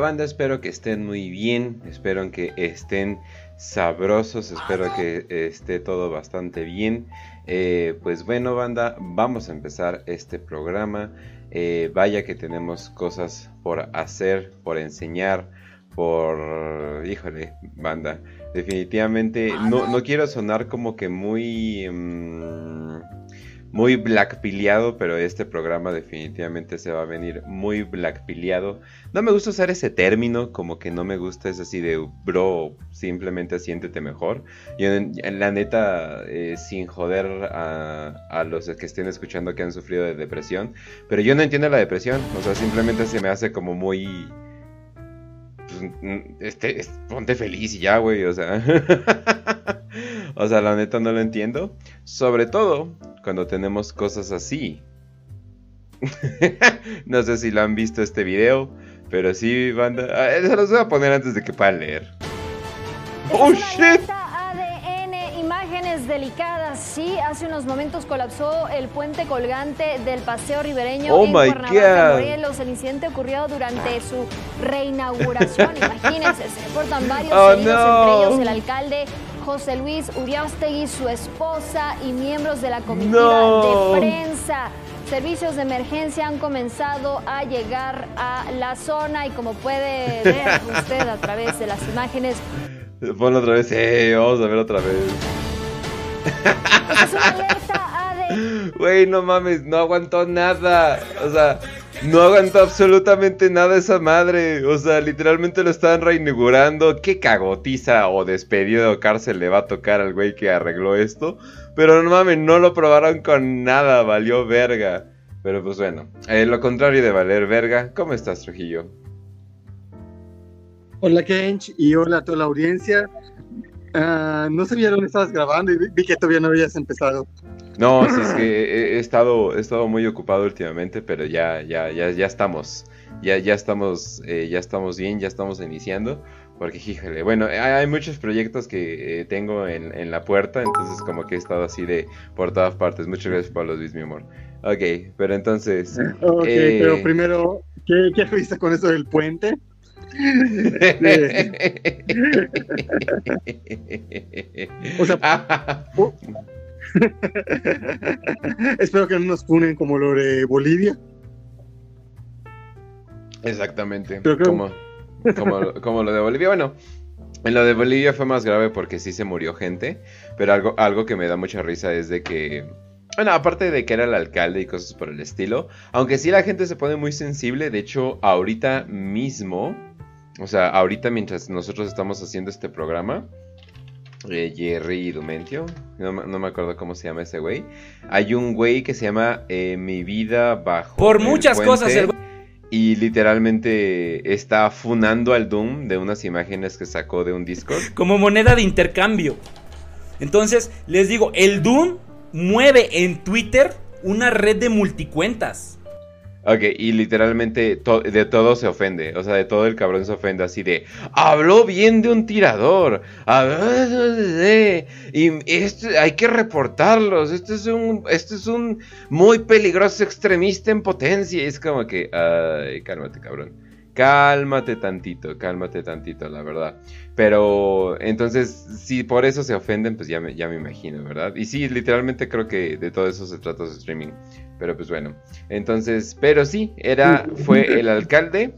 Banda, espero que estén muy bien, espero que estén sabrosos, espero que esté todo bastante bien. Eh, pues bueno banda, vamos a empezar este programa. Eh, vaya que tenemos cosas por hacer, por enseñar, por... Híjole, banda. Definitivamente no, no quiero sonar como que muy... Mm, muy blackpiliado, pero este programa definitivamente se va a venir muy blackpiliado. No me gusta usar ese término, como que no me gusta, es así de bro, simplemente siéntete mejor. Yo, en, la neta, eh, sin joder a, a, los que estén escuchando que han sufrido de depresión, pero yo no entiendo la depresión, o sea, simplemente se me hace como muy... Pues, este, ponte feliz y ya, güey, o sea. o sea, la neta no lo entiendo. Sobre todo cuando tenemos cosas así. no sé si lo han visto este video, pero sí, banda. Ah, se los voy a poner antes de que puedan leer. ¡Oh, shit! Delicadas. Sí, hace unos momentos colapsó el puente colgante del Paseo Ribereño oh en my Cuernavaca, Morelos. El incidente ocurrió durante su reinauguración. Imagínense, se reportan varios Oh, heridos, no. entre ellos el alcalde José Luis Uriastegui, su esposa y miembros de la comitiva No. de prensa. Servicios de emergencia han comenzado a llegar a la zona y como puede ver usted a través de las imágenes, Ponlo otra vez. Eh, vamos a ver otra vez. es una alerta ADN. Güey, no mames, no aguantó nada. O sea, no aguantó absolutamente nada esa madre. O sea, literalmente lo estaban reinaugurando. Qué cagotiza o despedido o cárcel le va a tocar al güey que arregló esto. Pero no mames, no lo probaron con nada, valió verga. Pero pues bueno, eh, lo contrario de valer verga, ¿cómo estás, Trujillo? Hola Kench y hola a toda la audiencia. Ah, no sabía dónde estabas grabando y vi que todavía no habías empezado. No, sí, es que he, estado, he estado muy ocupado últimamente, pero ya, ya, ya, ya estamos, ya, ya estamos, eh, ya estamos bien, ya estamos iniciando, porque híjole, bueno, hay, hay muchos proyectos que eh, tengo en, en la puerta, entonces como que he estado así de por todas partes. Muchas gracias por los bits, mi amor. Ok, pero entonces, Ok, Eh. pero primero, ¿qué, qué fuiste con eso del puente? O sea. espero que no nos punen como lo de Bolivia. Exactamente. Pero Como, como, como lo de Bolivia. Bueno, en lo de Bolivia fue más grave porque sí se murió gente. Pero algo, algo que me da mucha risa es de que. Bueno, aparte de que era el alcalde y cosas por el estilo. Aunque sí la gente se pone muy sensible. De hecho, ahorita mismo. O sea, ahorita mientras nosotros estamos haciendo este programa. Eh, Jerry Dumentio, no, me- no me acuerdo cómo se llama ese güey. Hay un güey que se llama eh, Mi vida bajo. Por muchas puente. cosas, el güey- Y literalmente está funando al Doom de unas imágenes que sacó de un Discord. como moneda de intercambio. Entonces, les digo, el Doom mueve en Twitter una red de multicuentas. Ok, y literalmente de todo se ofende. O sea, de todo el cabrón se ofende así de... Habló bien de un tirador. Y esto, hay que reportarlos. Este es un... Este es un muy peligroso extremista en potencia. Y es como que... Ay, cálmate, cabrón. Cálmate tantito, cálmate tantito, la verdad. Pero entonces, si por eso se ofenden, pues ya me, ya me imagino, ¿verdad? Y sí, literalmente creo que de todo eso se trata su streaming. Pero pues bueno. Entonces, pero sí, era, fue el alcalde.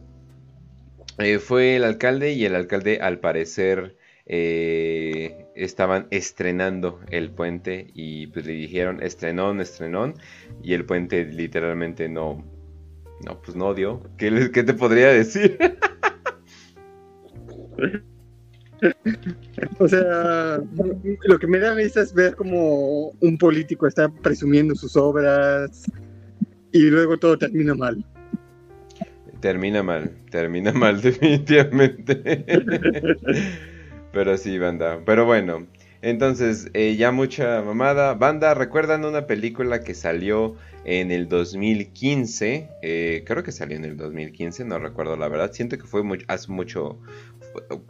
eh, fue el alcalde y el alcalde al parecer eh, estaban estrenando el puente y pues le dijeron estrenón, estrenón y el puente literalmente no, no, pues no dio. ¿Qué, qué te podría decir? O sea, lo que me da risa es ver como un político está presumiendo sus obras y luego todo termina mal. termina mal, termina mal definitivamente. Pero sí, banda. Pero bueno, entonces eh, ya mucha mamada. Banda, ¿recuerdan una película que salió en el 2015? Eh, creo que salió en el 2015, no recuerdo la verdad. Siento que fue hace mucho,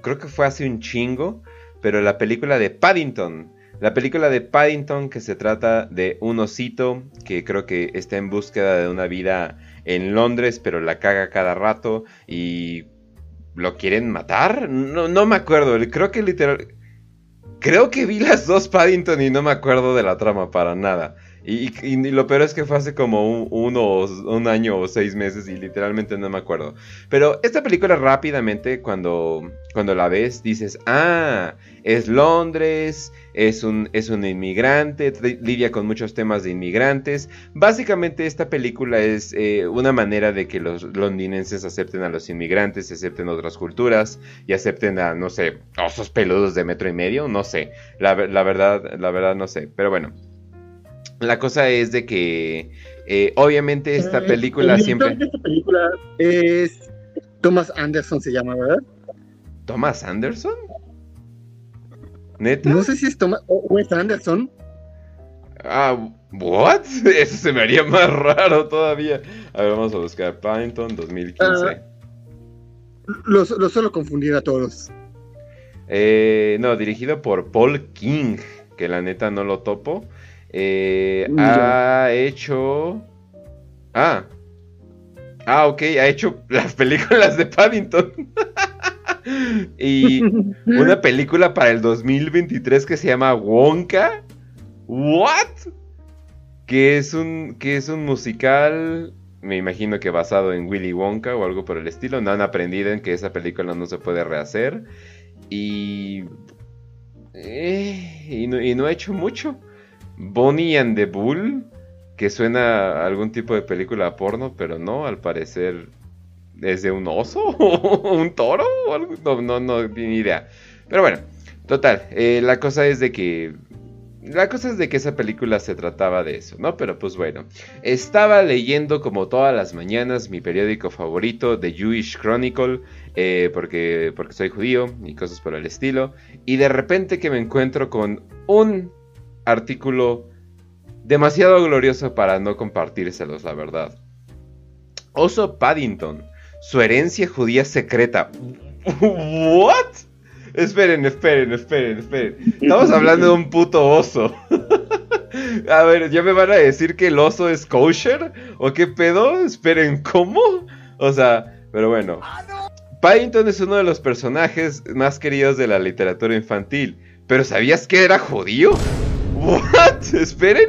creo que fue hace un chingo. Pero la película de Paddington. La película de Paddington que se trata de un osito que creo que está en búsqueda de una vida en Londres, pero la caga cada rato y lo quieren matar. No, no me acuerdo, creo que literal... Creo que vi las dos Paddington y no me acuerdo de la trama para nada. Y, lo peor es que fue hace como un, un año o seis meses y literalmente no me acuerdo. Pero esta película rápidamente cuando, cuando la ves dices, ah, es Londres, es un, es un inmigrante, lidia con muchos temas de inmigrantes. Básicamente esta película es eh, una manera de que los londinenses acepten a los inmigrantes, acepten otras culturas y acepten a, no sé, osos peludos de metro y medio, no sé. La, la verdad, la verdad no sé. Pero bueno. La cosa es de que eh, obviamente esta eh, película siempre... esta película es Thomas Anderson se llama, ¿verdad? ¿Thomas Anderson? ¿Neta? No sé si es Thomas o es Anderson. Ah, ¿what? Eso se me haría más raro todavía. A ver, vamos a buscar Paddington 2015. Ah, lo, suelo confundir a todos. Eh, no, dirigido por Paul King, que la neta no lo topo. Eh, ha hecho. Ah. Ah, ok, ha hecho las películas de Paddington. y una película para el 2023 que se llama Wonka. ¿What? Que es un, que es un musical, me imagino que basado en Willy Wonka o algo por el estilo. No han aprendido en que esa película no se puede rehacer. Y. Eh, y, no, y no ha hecho mucho. Bonnie and the Bull, que suena a algún tipo de película porno, pero no, al parecer es de un oso o un toro o algo. No, no, no, ni idea. Pero bueno, total, eh, la cosa es de que la cosa es de que esa película se trataba de eso, ¿no? Pero pues bueno, estaba leyendo como todas las mañanas mi periódico favorito, The Jewish Chronicle, eh, porque, porque soy judío y cosas por el estilo, y de repente que me encuentro con un artículo demasiado glorioso para no compartírselos, la verdad. Oso Paddington, su herencia judía secreta. ¿What? Esperen, esperen, esperen, esperen. Estamos hablando de un puto oso. A ver, ¿ya me van a decir que el oso es kosher? ¿O qué pedo? Esperen, ¿cómo? O sea, pero bueno. Paddington es uno de los personajes más queridos de la literatura infantil. ¿Pero sabías que era judío? ¿What? Esperen.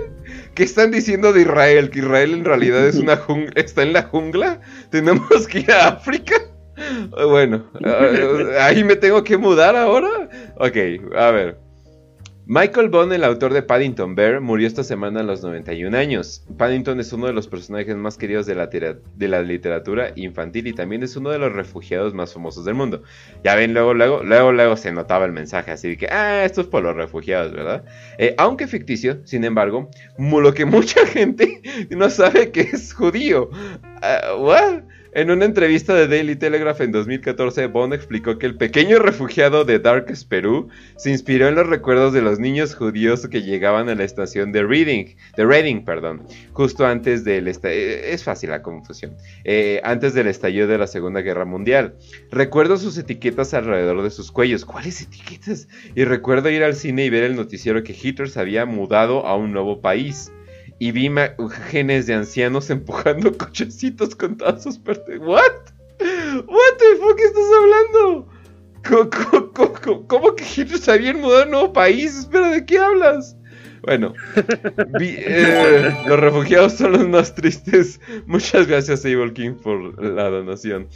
¿Qué están diciendo de Israel? ¿Que Israel en realidad es una jungla? ¿Está en la jungla? ¿Tenemos que ir a África? Bueno, ahí me tengo que mudar ahora. Ok, a ver. Michael Bond, el autor de Paddington Bear, murió esta semana a los 91 años. Paddington es uno de los personajes más queridos de la, literatura infantil y también es uno de los refugiados más famosos del mundo. Ya ven, luego, luego, luego, luego se notaba el mensaje así de que, ah, esto es por los refugiados, ¿verdad? Eh, aunque ficticio, sin embargo, lo que mucha gente no sabe que es judío. Uh, ¿What? En una entrevista de Daily Telegraph en 2014, Bond explicó que el pequeño refugiado de Darkest Perú se inspiró en los recuerdos de los niños judíos que llegaban a la estación de Reading, de Reading, perdón, justo antes del eh, es fácil la confusión, eh, antes del estallido de la Segunda Guerra Mundial. Recuerdo sus etiquetas alrededor de sus cuellos. ¿Cuáles etiquetas? Y recuerdo ir al cine y ver el noticiero que Hitler se había mudado a un nuevo país y vi genes de ancianos empujando cochecitos con todas sus pertenencias. ¿What? ¿What the fuck estás hablando? ¿Cómo, que Hitler se había mudado a un nuevo país? Espera, ¿de qué hablas? Bueno, eh, los refugiados son los más tristes. Muchas gracias, Evil King, por la donación.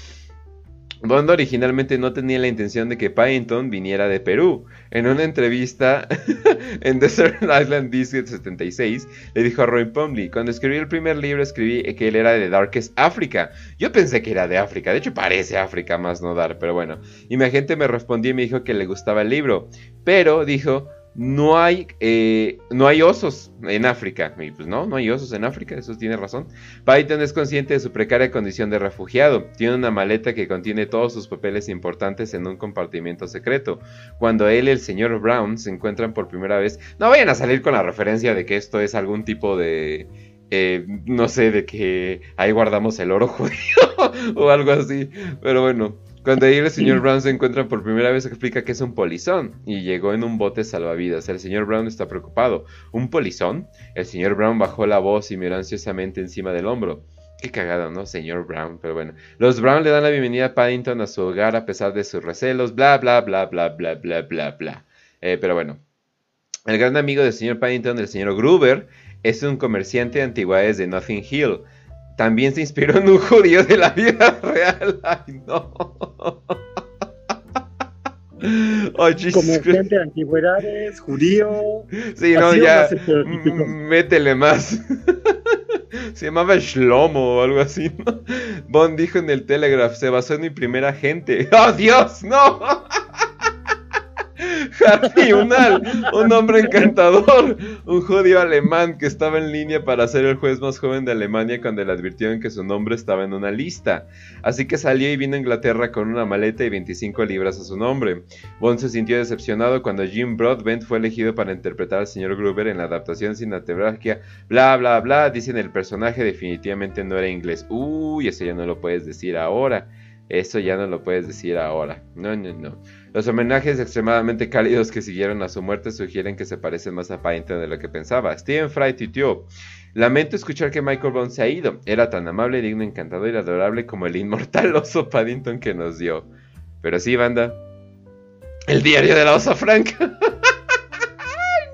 Bond originalmente no tenía la intención de que Paddington viniera de Perú. En una entrevista en Desert Island Disc 76, le dijo a Roy Plumley, cuando escribí el primer libro escribí que él era de Darkest África. Yo pensé que era de África, de hecho parece África más no dar, pero bueno. Y mi agente me respondió y me dijo que le gustaba el libro. Pero dijo, no hay, eh, no hay osos en África. Y pues no, no hay osos en África, eso tiene razón. Python es consciente de su precaria condición de refugiado. Tiene una maleta que contiene todos sus papeles importantes en un compartimiento secreto. Cuando él y el señor Brown se encuentran por primera vez, no vayan a salir con la referencia de que esto es algún tipo de... Eh, no sé, de que ahí guardamos el oro judío o algo así. Pero bueno, cuando ahí el señor Brown se encuentra por primera vez, explica que es un polizón y llegó en un bote salvavidas. El señor Brown está preocupado. ¿Un polizón? El señor Brown bajó la voz y miró ansiosamente encima del hombro. Qué cagado, ¿no? Señor Brown, pero bueno. Los Brown le dan la bienvenida a Paddington a su hogar a pesar de sus recelos, bla, bla, bla, bla, bla, bla, bla, bla. Eh, pero bueno. El gran amigo del señor Paddington, el señor Gruber, es un comerciante de antigüedades de Nothing Hill. También se inspiró en un judío de la vida real. Ay, no. Oh, Comerciante de antigüedades, judío. Sí, no, ya. Métele más. Se llamaba Shlomo o algo así, ¿no? Bond dijo en el Telegraph, se basó en mi primer agente. ¡Oh, Dios! ¡No! Un hombre encantador, un judío alemán que estaba en línea para ser el juez más joven de Alemania cuando le advirtieron que su nombre estaba en una lista. Así que salió y vino a Inglaterra con una maleta y 25 libras a su nombre. Bond se sintió decepcionado cuando Jim Broadbent fue elegido para interpretar al señor Gruber en la adaptación cinematográfica. Bla, bla, bla, dicen el personaje definitivamente no era inglés. Uy, eso ya no lo puedes decir ahora. Eso ya no lo puedes decir ahora. No, no, no. Los homenajes extremadamente cálidos que siguieron a su muerte sugieren que se parece más a Paddington de lo que pensaba. Stephen Fry tuiteó, Lamento escuchar que Michael Bond se ha ido. Era tan amable, digno, encantador y adorable como el inmortal oso Paddington que nos dio. Pero sí, banda. El diario de la osa franca. ¡Ay,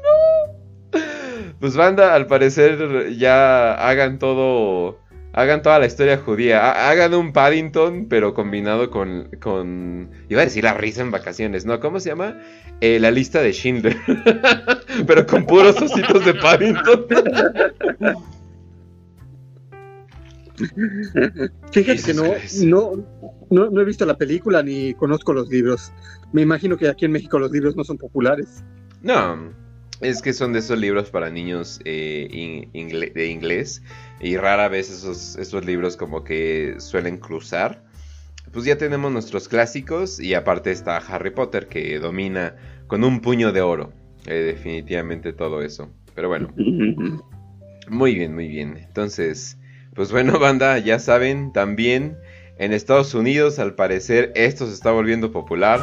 no! Pues banda, al parecer ya hagan todo Hagan toda la historia judía. Hagan un Paddington, pero combinado con, con. Iba a decir la risa en vacaciones, ¿no? ¿Cómo se llama? Eh, la lista de Schindler. pero con puros ositos de Paddington. Fíjate que no, no, no, no, he visto la película ni conozco los libros. Me imagino que aquí en México los libros no son populares. No, es que son de esos libros para niños eh, de inglés y rara vez esos, esos libros como que suelen cruzar. Pues ya tenemos nuestros clásicos y aparte está Harry Potter que domina con un puño de oro. Eh, definitivamente todo eso. Pero bueno. Muy bien, muy bien. Entonces, pues bueno, banda, ya saben, también en Estados Unidos al parecer esto se está volviendo popular.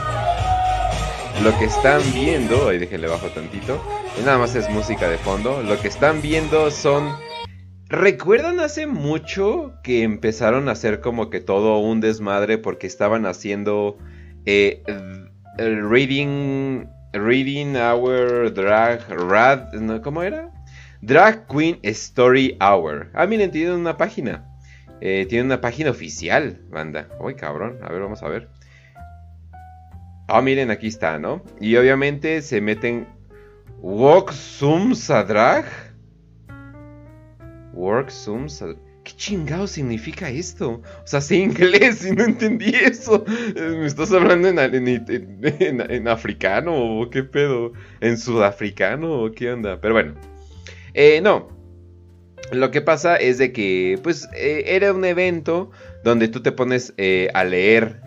Lo que están viendo, ahí déjenle bajo tantito, nada más es música de fondo. Lo que están viendo son ¿Recuerdan hace mucho que empezaron a hacer como que todo un desmadre porque estaban haciendo eh, reading reading our drag rad ¿no? ¿cómo era? Drag Queen Story Hour. Ah, miren, tienen una página. Eh, tienen una página oficial, banda. Uy, cabrón. A ver, vamos a ver. Ah, miren, aquí está, ¿no? Y obviamente se meten Walk Zooms a Drag. Work. ¿Qué chingado significa esto? O sea, sé inglés y no entendí eso. ¿Me estás hablando en, africano o qué pedo? ¿En sudafricano o qué onda? Pero bueno. Eh, no. Lo que pasa es de que, pues, eh, era un evento donde tú te pones eh, a leer,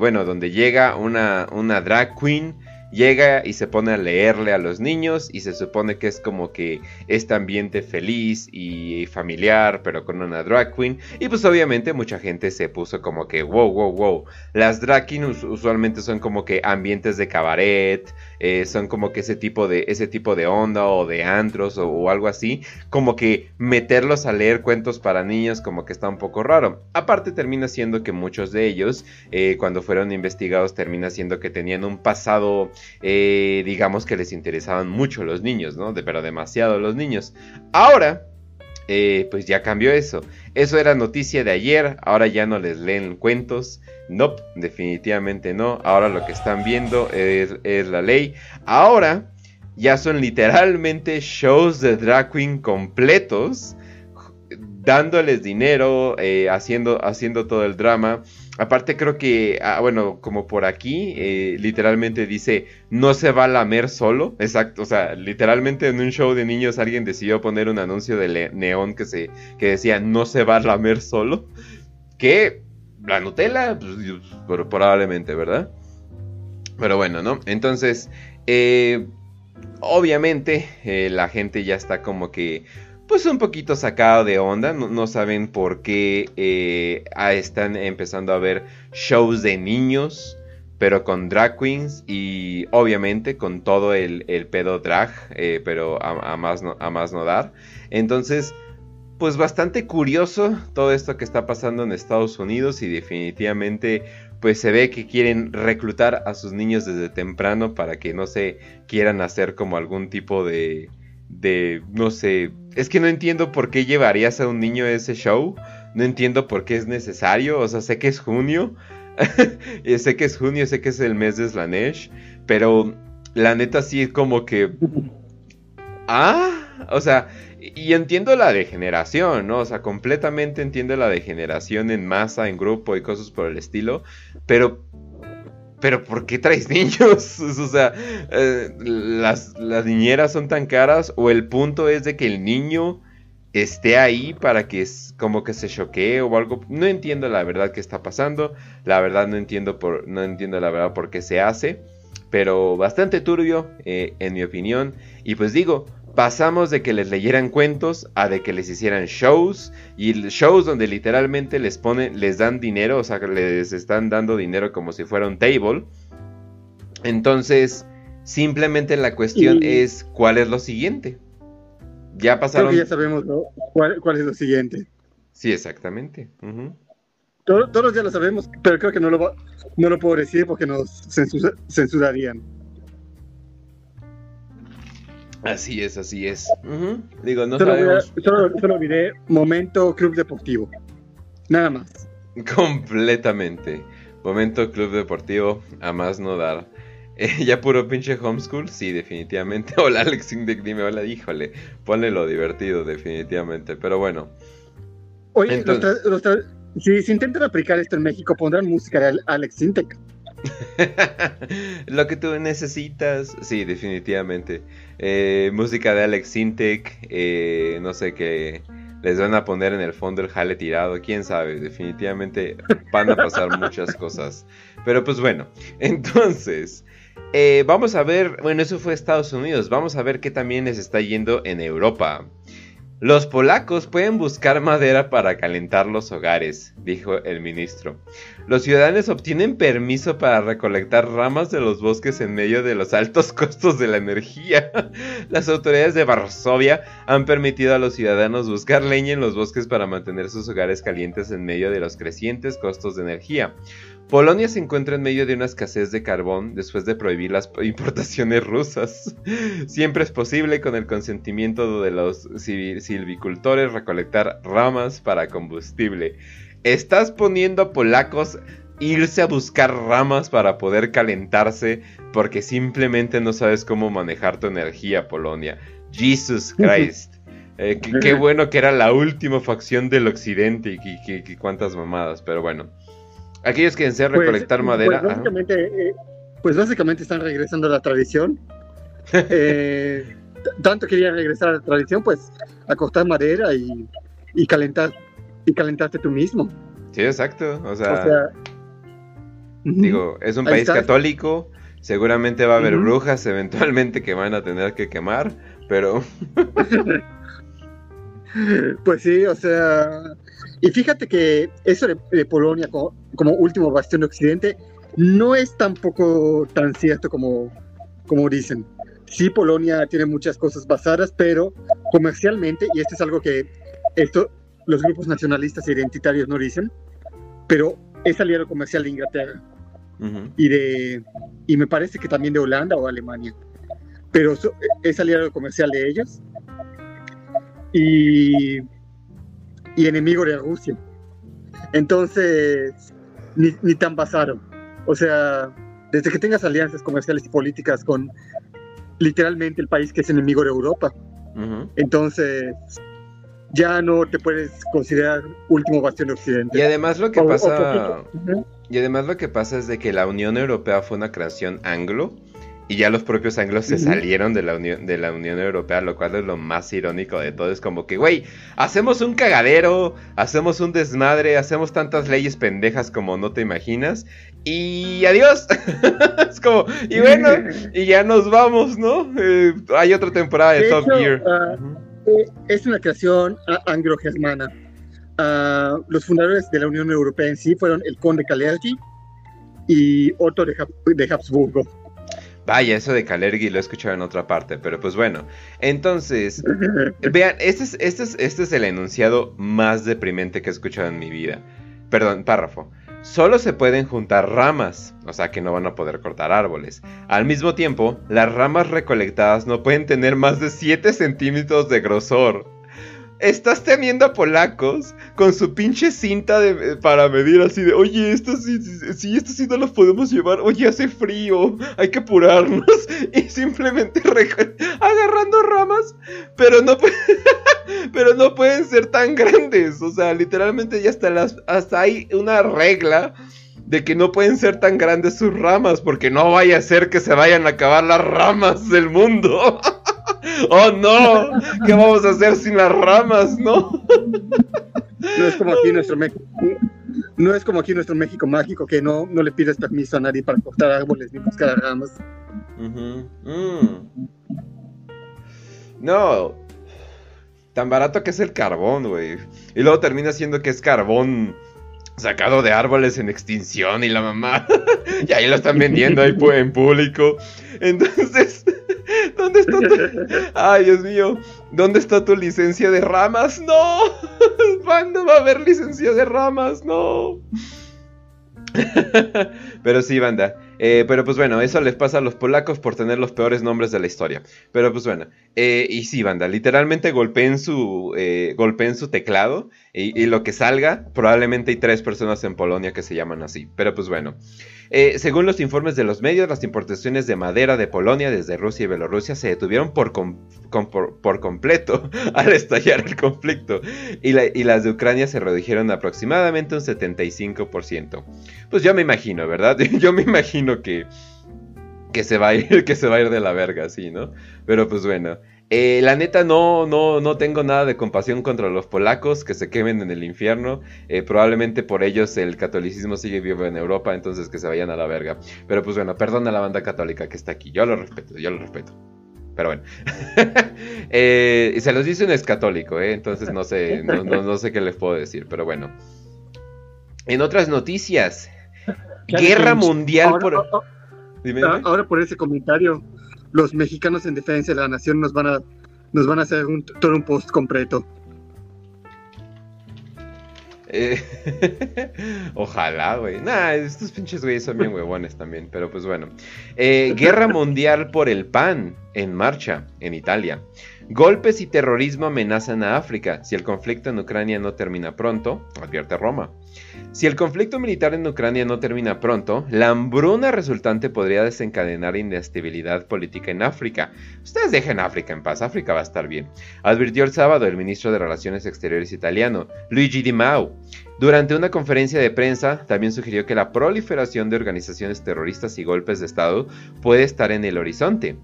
bueno, donde llega una, una drag queen llega y se pone a leerle a los niños y se supone que es como que este ambiente feliz y familiar, pero con una drag queen. Y pues obviamente mucha gente se puso como que, wow, wow, wow. Las drag queens usualmente son como que ambientes de cabaret, eh, son como que ese tipo de, ese tipo de onda o de antros o, algo así. Como que meterlos a leer cuentos para niños como que está un poco raro. Aparte termina siendo que muchos de ellos, eh, cuando fueron investigados, termina siendo que tenían un pasado eh, digamos que les interesaban mucho los niños, ¿no? Pero demasiado los niños. Ahora, pues ya cambió eso. Eso era noticia de ayer, ahora ya no les leen cuentos. No, definitivamente no. Ahora lo que están viendo es, la ley. Ahora ya son literalmente shows de drag queen completos, dándoles dinero, eh, haciendo, haciendo todo el drama. Aparte creo que, ah, bueno, como por aquí, eh, literalmente dice, no se va a lamer solo. Exacto, o sea, literalmente en un show de niños alguien decidió poner un anuncio de neón que, se, que decía, no se va a lamer solo. Que la Nutella, pues, probablemente, ¿verdad? Pero bueno, ¿no? Entonces, eh, obviamente eh, la gente ya está como que pues un poquito sacado de onda, no, saben por qué eh, están empezando a ver shows de niños, pero con drag queens y obviamente con todo el, pedo drag, eh, pero a, más no, a más no dar. Entonces, pues bastante curioso todo esto que está pasando en Estados Unidos y definitivamente pues se ve que quieren reclutar a sus niños desde temprano para que no se quieran hacer como algún tipo de de no sé, es que no entiendo por qué llevarías a un niño a ese show, no entiendo por qué es necesario, o sea, sé que es junio, sé que es junio, sé que es el mes de Slanesh, pero la neta sí es como que ah, o sea, y entiendo la degeneración, ¿no? O sea, completamente entiendo la degeneración en masa, en grupo y cosas por el estilo. Pero, pero ¿por qué traes niños? o sea, eh, las, las niñeras son tan caras o el punto es de que el niño esté ahí para que es como que se choquee o algo. No entiendo la verdad qué está pasando. La verdad no entiendo por, no entiendo la verdad por qué se hace. Pero bastante turbio, eh, en mi opinión. Y pues digo, pasamos de que les leyeran cuentos a de que les hicieran shows y shows donde literalmente les ponen les dan dinero, o sea, les están dando dinero como si fuera un table. Entonces, simplemente la cuestión es cuál es lo siguiente. Ya pasaron. Creo que ya sabemos ¿Cuál, es lo siguiente. Sí, exactamente. todos, ya lo sabemos, pero creo que no lo, no lo puedo decir porque nos censurarían. Así es, así es. Digo, no solo sabemos. solo, diré momento club deportivo. Nada más. Completamente. Momento club deportivo, a más no dar. Eh, ya puro pinche homeschool, sí, definitivamente. Hola Alex Indec, dime hola, híjole. Ponle lo divertido, definitivamente. Pero bueno. Oye, si, si intentan aplicar esto en México, pondrán música de Alex Intec. Lo que tú necesitas, sí, definitivamente. Eh, música de Alex Sintek, eh, no sé qué les van a poner en el fondo el jale tirado, quién sabe, definitivamente van a pasar muchas cosas. Pero pues bueno, entonces, eh, vamos a ver, bueno, eso fue Estados Unidos, vamos a ver qué también les está yendo en Europa. Los polacos pueden buscar madera para calentar los hogares, dijo el ministro. Los ciudadanos obtienen permiso para recolectar ramas de los bosques en medio de los altos costos de la energía. Las autoridades de Varsovia han permitido a los ciudadanos buscar leña en los bosques para mantener sus hogares calientes en medio de los crecientes costos de energía. Polonia se encuentra en medio de una escasez de carbón después de prohibir las importaciones rusas. Siempre es posible con el consentimiento de los silvicultores recolectar ramas para combustible. Estás poniendo a polacos irse a buscar ramas para poder calentarse porque simplemente no sabes cómo manejar tu energía, Polonia. Jesus Christ. Eh, qué, bueno que era la última facción del occidente y, y cuántas mamadas, pero bueno. Aquellos que desean pues, recolectar pues, madera. Eh, pues básicamente, están regresando a la tradición. Eh, tanto querían regresar a la tradición, pues a cortar madera y, calentar y calentarte tú mismo. Sí, exacto. O sea, digo, es un país católico. Seguramente va a haber brujas eventualmente que van a tener que quemar, pero. pues sí, o sea, y fíjate que eso de, Polonia como, último bastión de Occidente no es tampoco tan cierto como, como dicen. Sí, Polonia tiene muchas cosas basadas, pero comercialmente, y esto es algo que esto, los grupos nacionalistas e identitarios no dicen, pero es aliado comercial de Inglaterra y de y me parece que también de Holanda o Alemania, pero es aliado comercial de ellos. Y y enemigo de Rusia. Entonces, ni, tan basado. O sea, desde que tengas alianzas comerciales y políticas con literalmente el país que es enemigo de Europa, entonces ya no te puedes considerar último bastión de Occidente. Y además lo que pasa... y además lo que pasa es de que la Unión Europea fue una creación anglo y ya los propios anglos se salieron de la, Unión, de la Unión Europea, lo cual es lo más irónico de todo. Es como que, güey, hacemos un cagadero, hacemos un desmadre, hacemos tantas leyes pendejas como no te imaginas. Y adiós. es como, y bueno, y ya nos vamos, ¿no? Eh, hay otra temporada de, Top Gear. Ah, eh, es una creación anglo-germana. Ah, los fundadores de la Unión Europea en sí fueron el conde Calergi y Otto de Habsburgo. Vaya, eso de Calergi lo he escuchado en otra parte, pero pues bueno. Entonces, vean, este es, este, es, este es el enunciado más deprimente que he escuchado en mi vida. Perdón, párrafo. Solo se pueden juntar ramas, o sea que no van a poder cortar árboles. Al mismo tiempo, las ramas recolectadas no pueden tener más de 7 centímetros de grosor. Estás teniendo a polacos con su pinche cinta de, eh, para medir así de, oye, esto sí, sí, esto sí no los podemos llevar, oye, hace frío, hay que apurarnos. Y simplemente agarrando ramas, pero no, pero no pueden ser tan grandes. O sea, literalmente ya hasta, las, hasta hay una regla de que no pueden ser tan grandes sus ramas, porque no vaya a ser que se vayan a acabar las ramas del mundo. ¡Oh no! ¿Qué vamos a hacer sin las ramas, no? No es como aquí nuestro México. No es como aquí nuestro México mágico que no, no le pides permiso a nadie para cortar árboles ni buscar ramas. Mm. No. Tan barato que es el carbón, güey. Y luego termina siendo que es carbón sacado de árboles en extinción y la mamá. y ahí lo están vendiendo ahí en público. Entonces, ¿dónde está tu... Ay, Dios mío, ¿dónde está tu licencia de ramas? No. ¿Cuándo va a haber licencia de ramas? No. Pero sí, banda. Eh, pero pues bueno, eso les pasa a los polacos por tener los peores nombres de la historia. Pero pues bueno, eh, y sí, banda, literalmente golpeen su, eh, golpeen su teclado y, lo que salga, probablemente hay tres personas en Polonia que se llaman así. Pero pues bueno, eh, según los informes de los medios, las importaciones de madera de Polonia desde Rusia y Bielorrusia se detuvieron por, completo al estallar el conflicto y, las de Ucrania se redujeron aproximadamente un 75%. Pues yo me imagino, ¿verdad? Yo me imagino que, que, se va a ir, que se va a ir de la verga, sí, ¿no? Pero pues bueno. Eh, la neta no, no, no tengo nada de compasión contra los polacos que se quemen en el infierno. Eh, probablemente por ellos el catolicismo sigue vivo en Europa, entonces que se vayan a la verga. Pero pues bueno, perdón a la banda católica que está aquí. Yo lo respeto, yo lo respeto. Pero bueno. eh, se los dice un es católico, ¿eh? entonces no sé, no, sé qué les puedo decir. Pero bueno. En otras noticias, guerra mundial por... Ahora por ese comentario los mexicanos en defensa de la nación nos van a, nos van a hacer un, todo un post completo. Eh, ojalá, güey. Nah, estos pinches güeyes son bien huevones también. Pero pues bueno. Eh, guerra mundial por el pan en marcha en Italia. Golpes y terrorismo amenazan a África. Si el conflicto en Ucrania no termina pronto, advierte Roma. Si el conflicto militar en Ucrania no termina pronto, la hambruna resultante podría desencadenar inestabilidad política en África. Ustedes dejen África en paz, África va a estar bien, advirtió el sábado el ministro de Relaciones Exteriores italiano, Luigi Di Mao. Durante una conferencia de prensa, también sugirió que la proliferación de organizaciones terroristas y golpes de Estado puede estar en el horizonte.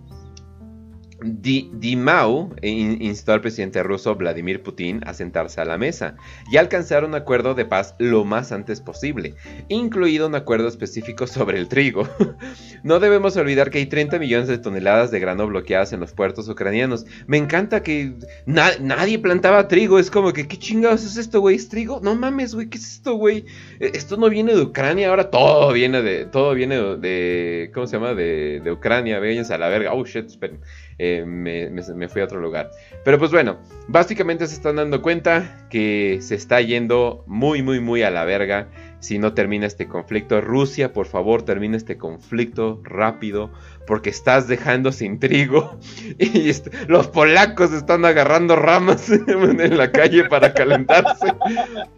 Di, Mao instó al presidente ruso Vladimir Putin a sentarse a la mesa y alcanzar un acuerdo de paz lo más antes posible, incluido un acuerdo específico sobre el trigo. no debemos olvidar que hay 30 millones de toneladas de grano bloqueadas en los puertos ucranianos. Me encanta que nadie plantaba trigo, es como que, ¿qué chingados es esto, güey? ¿Es trigo? No mames, güey, ¿qué es esto, güey? E, esto no viene de Ucrania, ahora todo viene de, todo viene de, ¿cómo se llama? De, de Ucrania, véanse a la verga. Oh, shit, esperen. Eh, me, fui a otro lugar. Pero pues bueno, básicamente se están dando cuenta que se está yendo muy, muy, muy a la verga si no termina este conflicto. Rusia, por favor, termina este conflicto rápido porque estás dejando sin trigo y los polacos están agarrando ramas en la calle para calentarse.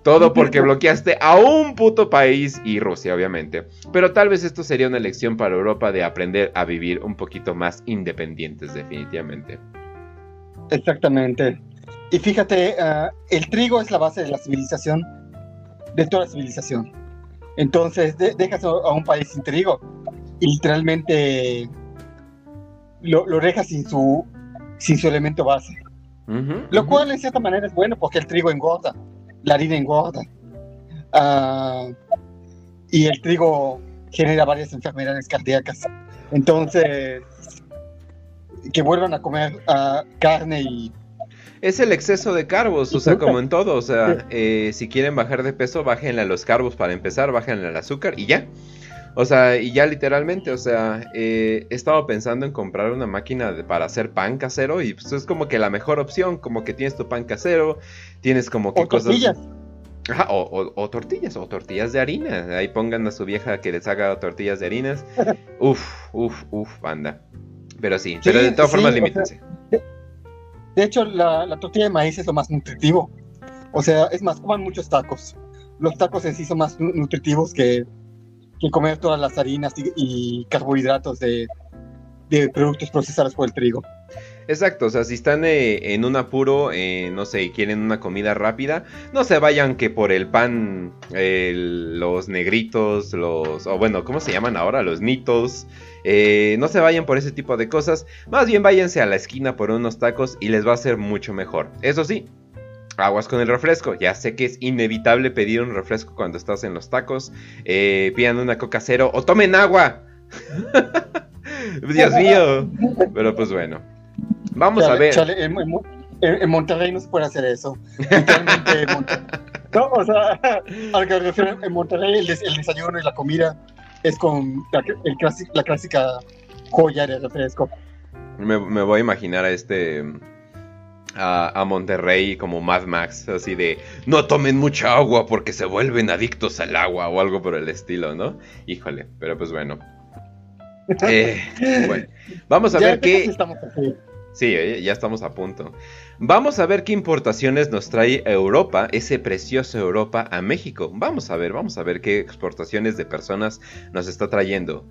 Todo porque bloqueaste a un puto país y Rusia, obviamente. Pero tal vez esto sería una lección para Europa de aprender a vivir un poquito más independientes, definitivamente. Exactamente. Y fíjate, ah, el trigo es la base de la civilización, de toda la civilización. Entonces, dejas a un país sin trigo y literalmente lo, lo dejas sin su, sin su elemento base. lo cual en cierta manera es bueno porque el trigo engorda, la harina engorda. Ah, y el trigo genera varias enfermedades cardíacas. Entonces, que vuelvan a comer uh, carne y... Es el exceso de carbos, o sea, como en todo, o sea, eh, si quieren bajar de peso, bájenle a los carbos para empezar, bájenle al azúcar y ya. O sea, y ya literalmente, o sea, eh, he estado pensando en comprar una máquina para hacer pan casero y pues es como que la mejor opción, como que tienes tu pan casero, tienes como que cosas... Tortillas. Ajá, o, o, tortillas, o tortillas de harina. Ahí pongan a su vieja que les haga tortillas de harinas. uf, uf, uf, banda. Pero sí, pero de todas formas limítense. De hecho, la, la, tortilla de maíz es lo más nutritivo. O sea, es más, coman muchos tacos. Los tacos en sí son más nutritivos que, que comer todas las harinas y, carbohidratos de, de, productos procesados por el trigo. Exacto, o sea, si están eh, en un apuro, eh, no sé, quieren una comida rápida, no se vayan que por el pan, los negritos, los, o bueno, ¿cómo se llaman ahora? Los nitos. Eh, no se vayan por ese tipo de cosas, más bien váyanse a la esquina por unos tacos y les va a ser mucho mejor. Eso sí, Aguas con el refresco. Ya sé que es inevitable pedir un refresco cuando estás en los tacos. Eh, pidan una coca cero o tomen agua. Dios mío. Pero pues bueno. Vamos a ver. en, Monterrey no se puede hacer eso. no, o sea, al que refiero, en Monterrey el, desayuno y la comida es con la, la clásica joya de refresco. Me, me voy a imaginar a este a, Monterrey como Mad Max, así de no tomen mucha agua porque se vuelven adictos al agua o algo por el estilo, ¿no? Híjole, pero pues bueno. Eh, bueno, vamos a ver qué. Sí, eh, ya estamos a punto. Vamos a ver qué importaciones nos trae Europa, ese precioso Europa, a México. Vamos a ver, vamos a ver qué exportaciones de personas nos está trayendo.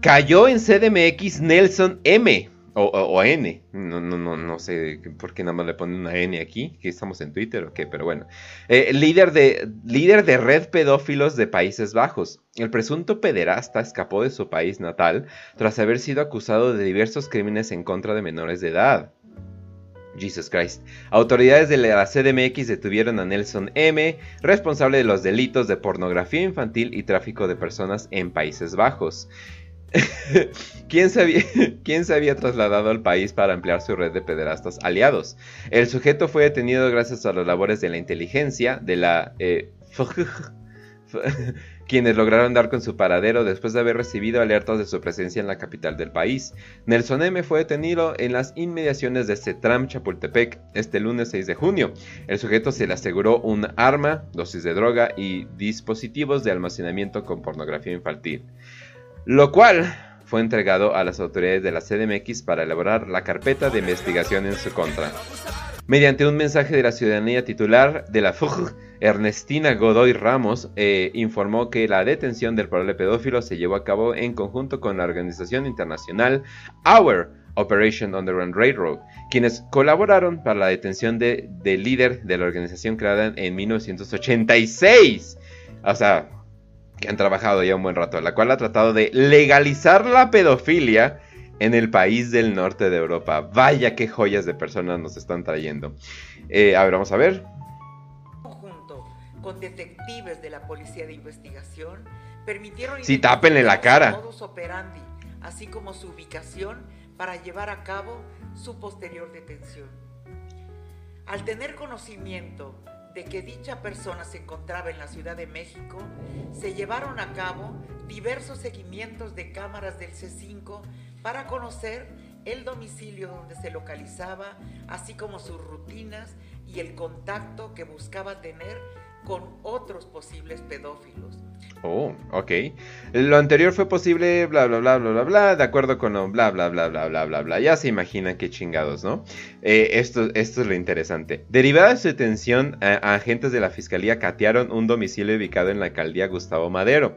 Cayó en CDMX Nelson M. O, N, no, no, no, no sé por qué nada más le ponen una N aquí, que estamos en Twitter o qué, pero bueno. Eh, líder, de, líder de red pedófilos de Países Bajos. El presunto pederasta escapó de su país natal tras haber sido acusado de diversos crímenes en contra de menores de edad. Jesus Christ. Autoridades de la CDMX detuvieron a Nelson M., responsable de los delitos de pornografía infantil y tráfico de personas en Países Bajos. ¿Quién, se había, ¿Quién, se había, trasladado al país para ampliar su red de pederastas aliados? El sujeto fue detenido gracias a las labores de la inteligencia de la... Eh, quienes lograron dar con su paradero después de haber recibido alertas de su presencia en la capital del país. Nelson M. fue detenido en las inmediaciones de Cetram, Chapultepec, este lunes 6 de junio. El sujeto se le aseguró un arma, dosis de droga y dispositivos de almacenamiento con pornografía infantil lo cual fue entregado a las autoridades de la CDMX para elaborar la carpeta de investigación en su contra. Mediante un mensaje de la ciudadanía titular de la FUG, Ernestina Godoy Ramos eh, informó que la detención del probable pedófilo se llevó a cabo en conjunto con la organización internacional Our Operation Underground Railroad, quienes colaboraron para la detención del líder de la organización creada en 1986. O sea, que han trabajado ya un buen rato, la cual ha tratado de legalizar la pedofilia en el país del norte de Europa. Vaya qué joyas de personas nos están trayendo. Eh, a ver, vamos a ver. Junto con detectives de la policía de investigación, permitieron sí, tápenle la cara. Modus operandi, así como su ubicación para llevar a cabo su posterior detención. Al tener conocimiento de que dicha persona se encontraba en la Ciudad de México, se llevaron a cabo diversos seguimientos de cámaras del C5 para conocer el domicilio donde se localizaba, así como sus rutinas y el contacto que buscaba tener con otros posibles pedófilos. Oh, ok. Lo anterior fue posible, bla, bla, bla, bla, bla, bla, de acuerdo con bla, bla, bla, bla, bla, bla, bla. Ya se imaginan qué chingados, ¿no? Eh, esto, esto es lo interesante. Derivada de su detención, agentes de la fiscalía catearon un domicilio ubicado en la alcaldía Gustavo Madero.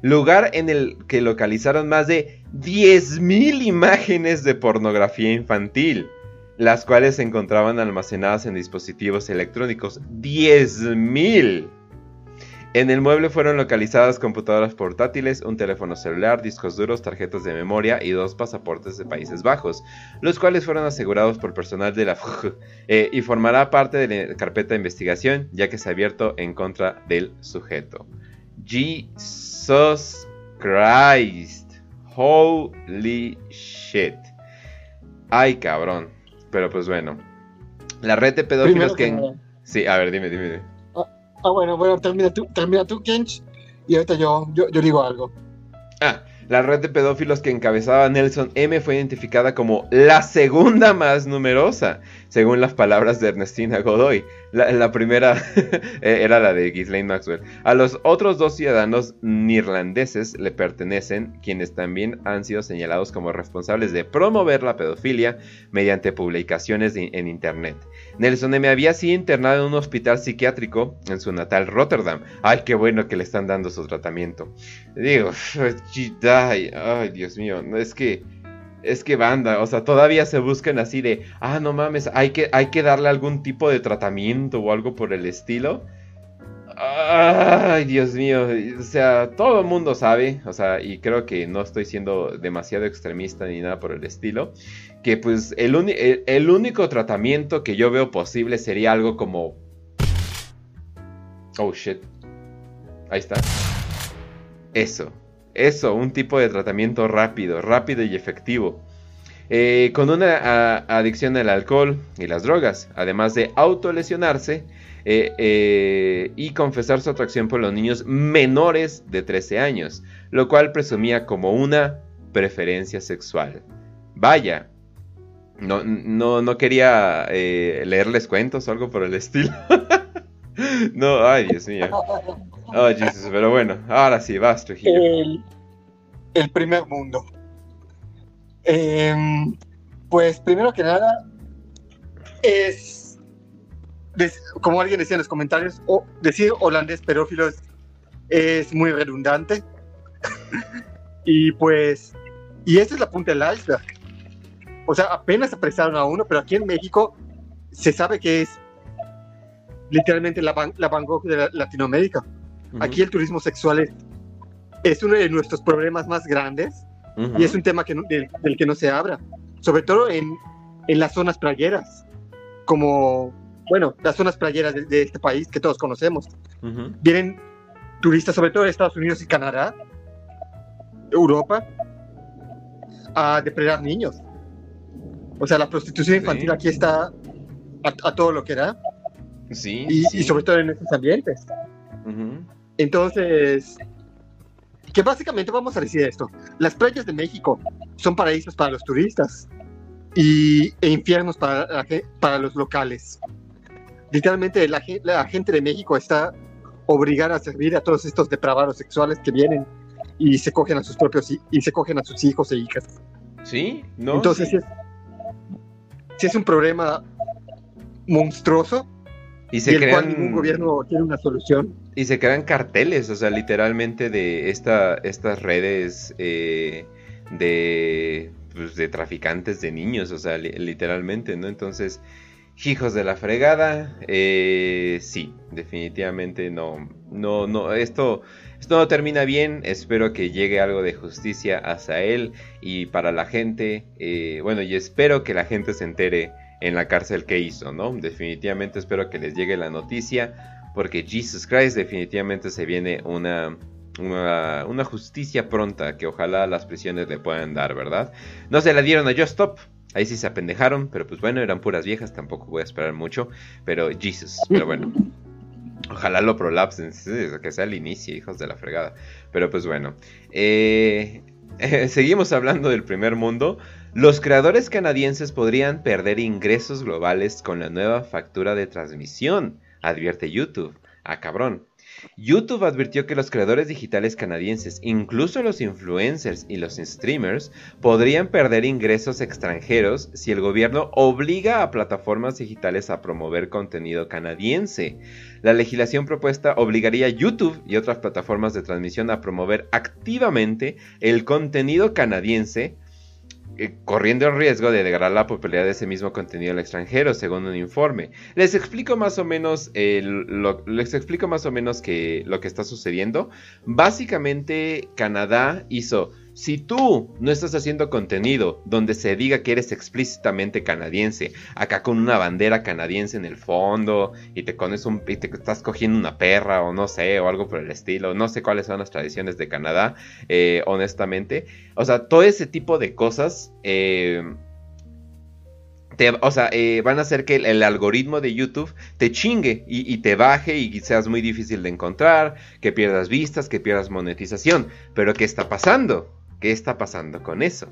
Lugar en el que localizaron más de 10.000 imágenes de pornografía infantil las cuales se encontraban almacenadas en dispositivos electrónicos. 10.000. En el mueble fueron localizadas computadoras portátiles, un teléfono celular, discos duros, tarjetas de memoria y dos pasaportes de Países Bajos, los cuales fueron asegurados por personal de la FUG eh, y formará parte de la carpeta de investigación ya que se ha abierto en contra del sujeto. Jesus Christ. Holy shit. Ay, cabrón. Pero pues bueno. La red de pedófilos que... Sí, a ver, dime, dime. Ah, ah, bueno, bueno, termina tú, termina tú, Kench, y ahorita yo, yo, yo digo algo. Ah, la red de pedófilos que encabezaba Nelson M fue identificada como la segunda más numerosa, según las palabras de Ernestina Godoy. La, primera eh, era la de Ghislaine Maxwell. A los otros dos ciudadanos neerlandeses le pertenecen, quienes también han sido señalados como responsables de promover la pedofilia mediante publicaciones en Internet. Nelson M había sido internado en un hospital psiquiátrico en su natal Rotterdam. Ay, qué bueno que le están dando su tratamiento. Digo, ay, ay Dios mío, es que es que banda, o sea, todavía se buscan así de, ah, no mames, hay que, hay que darle algún tipo de tratamiento o algo por el estilo. Ay, Dios mío, o sea, todo el mundo sabe, o sea, y creo que no estoy siendo demasiado extremista ni nada por el estilo, que pues el, el único tratamiento que yo veo posible sería algo como... Oh, shit. Ahí está. Eso, eso, un tipo de tratamiento rápido, rápido y efectivo. Eh, con una adicción al alcohol y las drogas, además de autolesionarse eh, eh, y confesar su atracción por los niños menores de 13 años, lo cual presumía como una preferencia sexual. Vaya, no, no, no quería leerles cuentos o algo por el estilo. no, ay Dios mío. Oh, Jesus, pero bueno, ahora sí, vas, Trujillo. El, el primer mundo. Em, pues primero que nada, es, como alguien decía en los comentarios, o, decir holandés pedófilo es, muy redundante. y pues, y esta es la punta del iceberg. O sea, apenas apresaron a uno, pero aquí en México se sabe que es literalmente la, la Bangkok de Latinoamérica. Aquí el turismo sexual es, uno de nuestros problemas más grandes y es un tema que del, que no se habla, sobre todo en, en, las zonas playeras, como, bueno, las zonas playeras de, este país que todos conocemos. Vienen turistas, sobre todo de Estados Unidos y Canadá, Europa, a depredar niños. O sea, la prostitución infantil aquí está a, todo lo que da. Sí y, sobre todo en estos ambientes. Entonces, que básicamente vamos a decir esto, las playas de México son paraísos para los turistas y, e infiernos para, para los locales. Literalmente la, la gente de México está obligada a servir a todos estos depravados sexuales que vienen y se cogen a sus propios y se cogen a sus hijos e hijas. Sí, no. Entonces, Es, si es un problema monstruoso y se crean. ningún gobierno tiene una solución. Y se crean carteles, o sea, literalmente de esta, estas redes eh, de, pues, de traficantes de niños, o sea, literalmente, ¿no? Entonces, hijos de la fregada, eh, sí, definitivamente no, no, no, esto, esto no termina bien, espero que llegue algo de justicia hacia él y para la gente, eh, bueno, y espero que la gente se entere en la cárcel que hizo, ¿no? Definitivamente espero que les llegue la noticia, porque Jesus Christ definitivamente se viene una, una, justicia pronta que ojalá las prisiones le puedan dar, ¿verdad? No se la dieron a Just Stop. Ahí sí se apendejaron, pero pues bueno, eran puras viejas, tampoco voy a esperar mucho. Pero Jesus, pero bueno. Ojalá lo prolapsen, que sea el inicio, hijos de la fregada. Pero pues bueno. Eh, seguimos hablando del primer mundo. Los creadores canadienses podrían perder ingresos globales con la nueva factura de transmisión, advierte YouTube. Ah, cabrón. YouTube advirtió que los creadores digitales canadienses, incluso los influencers y los streamers, podrían perder ingresos extranjeros si el gobierno obliga a plataformas digitales a promover contenido canadiense. La legislación propuesta obligaría a YouTube y otras plataformas de transmisión a promover activamente el contenido canadiense eh, corriendo el riesgo de degradar la popularidad de ese mismo contenido al extranjero, según un informe. Les explico más o menos, les explico más o menos que, lo que está sucediendo. Básicamente, Canadá hizo si tú no estás haciendo contenido donde se diga que eres explícitamente canadiense, acá con una bandera canadiense en el fondo y te cones un y te estás cogiendo una perra o no sé, o algo por el estilo, no sé cuáles son las tradiciones de Canadá, eh, honestamente. O sea, todo ese tipo de cosas eh, o sea, eh, van a hacer que el, algoritmo de YouTube te chingue y, y, te baje y seas muy difícil de encontrar, que pierdas vistas, que pierdas monetización. Pero ¿qué está pasando? ¿Qué está pasando con eso?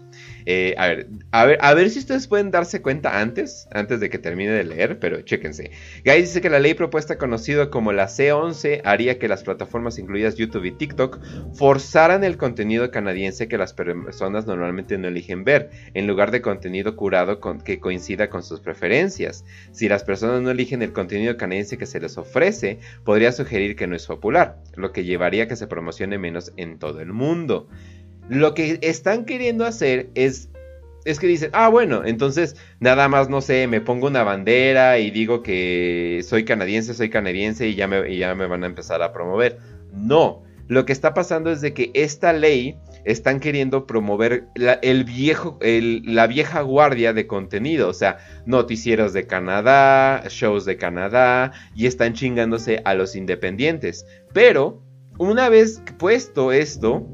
Eh, a, ver, a, ver, a ver si ustedes pueden darse cuenta antes, antes de que termine de leer, pero chéquense. Guy dice que la ley propuesta conocida como la C11 haría que las plataformas incluidas YouTube y TikTok forzaran el contenido canadiense que las personas normalmente no eligen ver, en lugar de contenido curado que coincida con sus preferencias. Si las personas no eligen el contenido canadiense que se les ofrece, podría sugerir que no es popular, lo que llevaría a que se promocione menos en todo el mundo. Lo que están queriendo hacer es es que dicen, ah, bueno, entonces nada más, no sé, me pongo una bandera y digo que soy canadiense, soy canadiense y ya me, ya me van a empezar a promover. No, lo que está pasando es de que esta ley están queriendo promover la, el viejo, la vieja guardia de contenido, o sea, noticieros de Canadá, shows de Canadá, y están chingándose a los independientes. Pero, una vez puesto esto,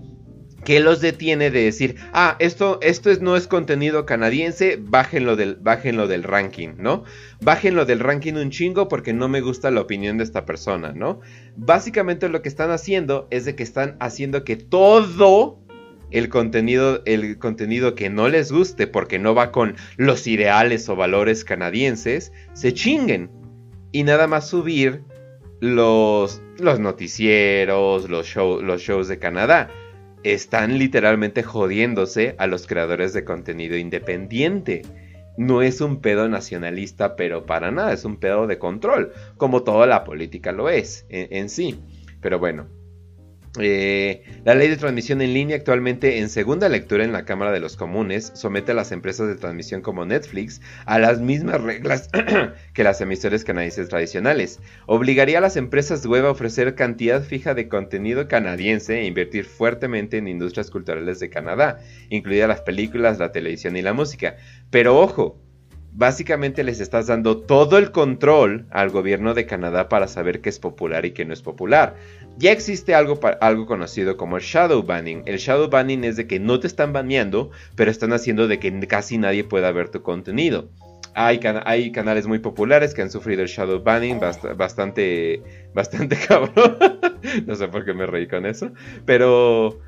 ¿Qué los detiene de decir, ah, esto, esto es, no es contenido canadiense, bájenlo del, bájenlo del ranking, ¿no? Bájenlo del ranking un chingo porque no me gusta la opinión de esta persona, ¿no? Básicamente lo que están haciendo es de que están haciendo que todo el contenido, el contenido que no les guste porque no va con los ideales o valores canadienses, se chinguen. Y nada más subir los, los noticieros, los, los shows de Canadá están literalmente jodiéndose a los creadores de contenido independiente. No es un pedo nacionalista, pero para nada, es un pedo de control, como toda la política lo es en, sí. Pero bueno, eh, la ley de transmisión en línea actualmente en segunda lectura en la Cámara de los Comunes somete a las empresas de transmisión como Netflix a las mismas reglas que las emisoras canadienses tradicionales. Obligaría a las empresas web a ofrecer cantidad fija de contenido canadiense e invertir fuertemente en industrias culturales de Canadá, incluidas las películas, la televisión y la música. Pero ojo, básicamente les estás dando todo el control al gobierno de Canadá para saber qué es popular y qué no es popular. Ya existe algo, algo conocido como el shadow banning. El shadow banning es de que no te están baneando, pero están haciendo de que casi nadie pueda ver tu contenido. Hay, canales muy populares que han sufrido el shadow banning bastante, bastante cabrón. no sé por qué me reí con eso, pero